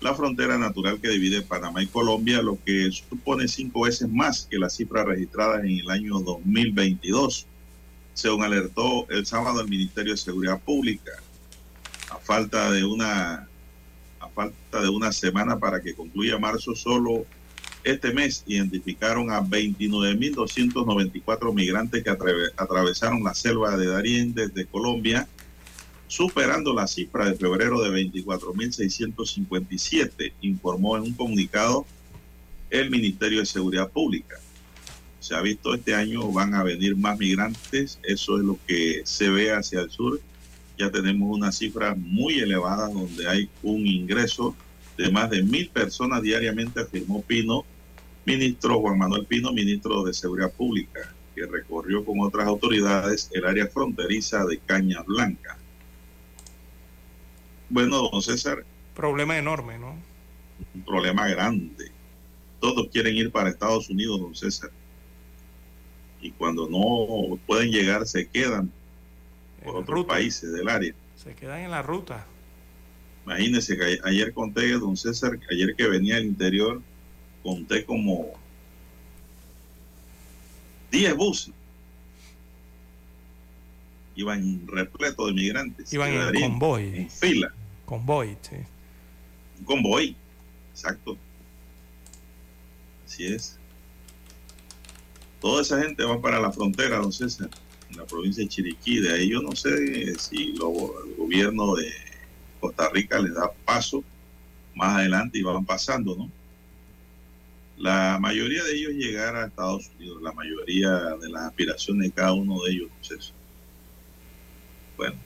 la frontera natural que divide Panamá y Colombia, lo que supone cinco veces más que la cifra registrada en el año 2022, según alertó el sábado el Ministerio de Seguridad Pública. A falta de una, a falta de una semana para que concluya marzo, solo este mes identificaron a 29.294 migrantes que atravesaron la selva de Darién desde Colombia, superando la cifra de febrero de 24.657, informó en un comunicado el Ministerio de Seguridad Pública. Se ha visto este año van a venir más migrantes, eso es lo que se ve hacia el sur. Ya tenemos una cifra muy elevada donde hay un ingreso de más de mil personas diariamente, afirmó Pino, ministro Juan Manuel Pino, ministro de Seguridad Pública, que recorrió con otras autoridades el área fronteriza de Caña Blanca. Bueno, don César, Problema enorme, ¿no? un problema grande. Todos quieren ir para Estados Unidos, don César. Y cuando no pueden llegar, se quedan por otros países del área. Se quedan en la ruta. Imagínense que ayer conté, don César, que ayer que venía al interior, conté como 10 buses. Iban repletos de migrantes. Iban en Quedarían convoy. En fila. Convoy, sí. Un convoy. Exacto. Así es. Toda esa gente va para la frontera, don César. en la provincia de Chiriquí. De ahí yo no sé si lo- el gobierno de Costa Rica les da paso más adelante y van pasando, ¿no? La mayoría de ellos llegar a Estados Unidos, la mayoría de las aspiraciones de cada uno de ellos es eso. Bueno,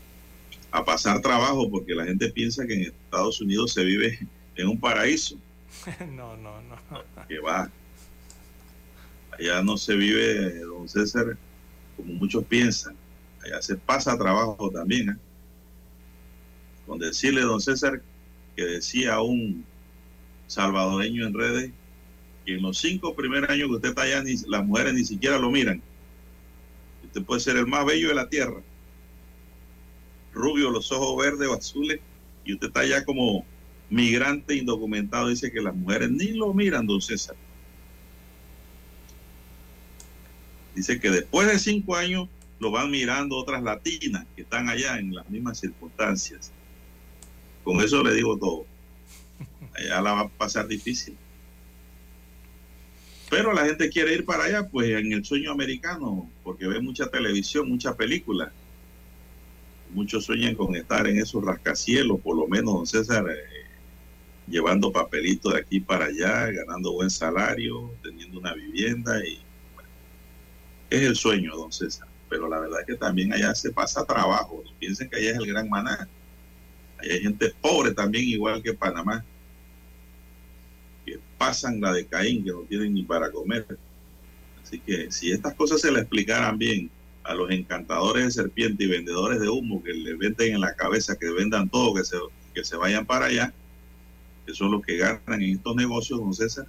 a pasar trabajo porque la gente piensa que en Estados Unidos se vive en un paraíso, *laughs* no, no, no. que va. Allá no se vive, don César, como muchos piensan. Allá se pasa trabajo también. ¿eh? Con decirle, don César, que decía un salvadoreño en redes en los cinco primeros años que usted está allá, ni, las mujeres ni siquiera lo miran. Usted puede ser el más bello de la tierra. Rubio, los ojos verdes o azules, y usted está allá como migrante indocumentado. Dice que las mujeres ni lo miran, don César. Dice que después de cinco años lo van mirando otras latinas que están allá en las mismas circunstancias. Con eso le digo todo. Allá la va a pasar difícil. Pero la gente quiere ir para allá, pues en el sueño americano, porque ve mucha televisión, mucha película. Muchos sueñan con estar en esos rascacielos, por lo menos, don César, eh, llevando papelitos de aquí para allá, ganando buen salario, teniendo una vivienda y bueno, es el sueño, don César. Pero la verdad es que también allá se pasa trabajo. Piensen que allá es el gran maná. Allá hay gente pobre también, igual que Panamá, pasan la de Caín, que no tienen ni para comer. Así que si estas cosas se le explicaran bien a los encantadores de serpiente y vendedores de humo que le venden en la cabeza, que vendan todo, que se, que se vayan para allá, que son los que ganan en estos negocios, don César,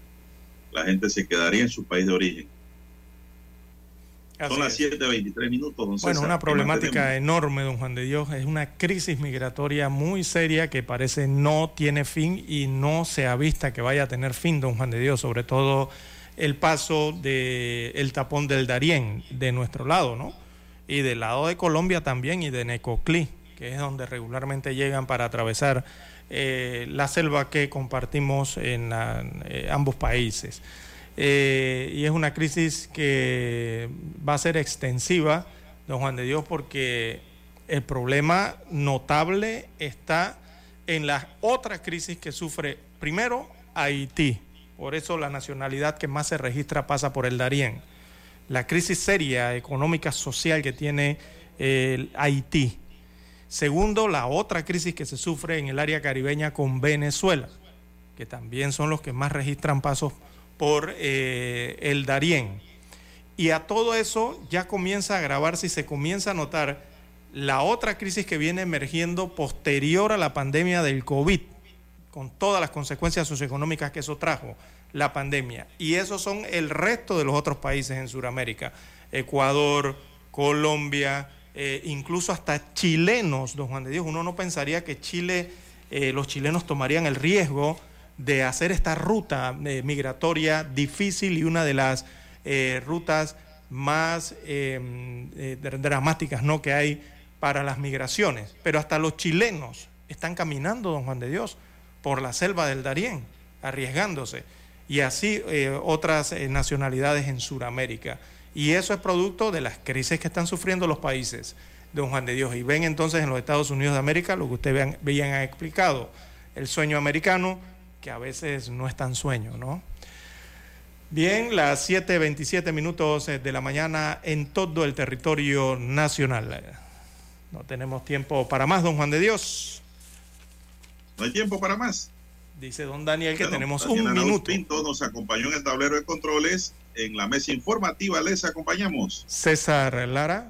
la gente se quedaría en su país de origen. Así Son las es. 7.23 minutos, don César. Bueno, una ¿Qué problemática enorme, don Juan de Dios. Es una crisis migratoria muy seria que parece no tiene fin y no se avista que vaya a tener fin, don Juan de Dios, sobre todo el paso del el tapón del Darién de nuestro lado, ¿no? Y del lado de Colombia también y de Necoclí, que es donde regularmente llegan para atravesar eh, la selva que compartimos en la- eh, ambos países. Eh, y es una crisis que va a ser extensiva, don Juan de Dios, porque el problema notable está en la otra crisis que sufre primero Haití. Por eso la nacionalidad que más se registra pasa por el Darién. La crisis seria, económica, social que tiene eh, Haití. Segundo, la otra crisis que se sufre en el área caribeña con Venezuela, que también son los que más registran pasos por eh, el Darién. Y a todo eso ya comienza a agravarse y se comienza a notar la otra crisis que viene emergiendo posterior a la pandemia del COVID, con todas las consecuencias socioeconómicas que eso trajo, la pandemia. Y esos son el resto de los otros países en Sudamérica, Ecuador, Colombia, eh, incluso hasta chilenos, don Juan de Dios. Uno no pensaría que Chile, eh, los chilenos tomarían el riesgo de hacer esta ruta eh, migratoria difícil y una de las eh, rutas más eh, eh, dramáticas ¿no? que hay para las migraciones. Pero hasta los chilenos están caminando, don Juan de Dios, por la selva del Darién, arriesgándose. Y así otras nacionalidades en Sudamérica. Y eso es producto de las crisis que están sufriendo los países, don Juan de Dios. Y ven entonces en los Estados Unidos de América lo que ustedes vean, veían ha explicado, el sueño americano, que a veces no es tan sueño, ¿no? Bien, las 7.27 minutos eh, de la mañana en todo el territorio nacional. No tenemos tiempo para más, don Juan de Dios. No hay tiempo para más. Dice don Daniel que Bueno, tenemos Daniel un Arauz minuto. Pinto nos acompañó en el tablero de controles. En la mesa informativa les acompañamos. César Lara.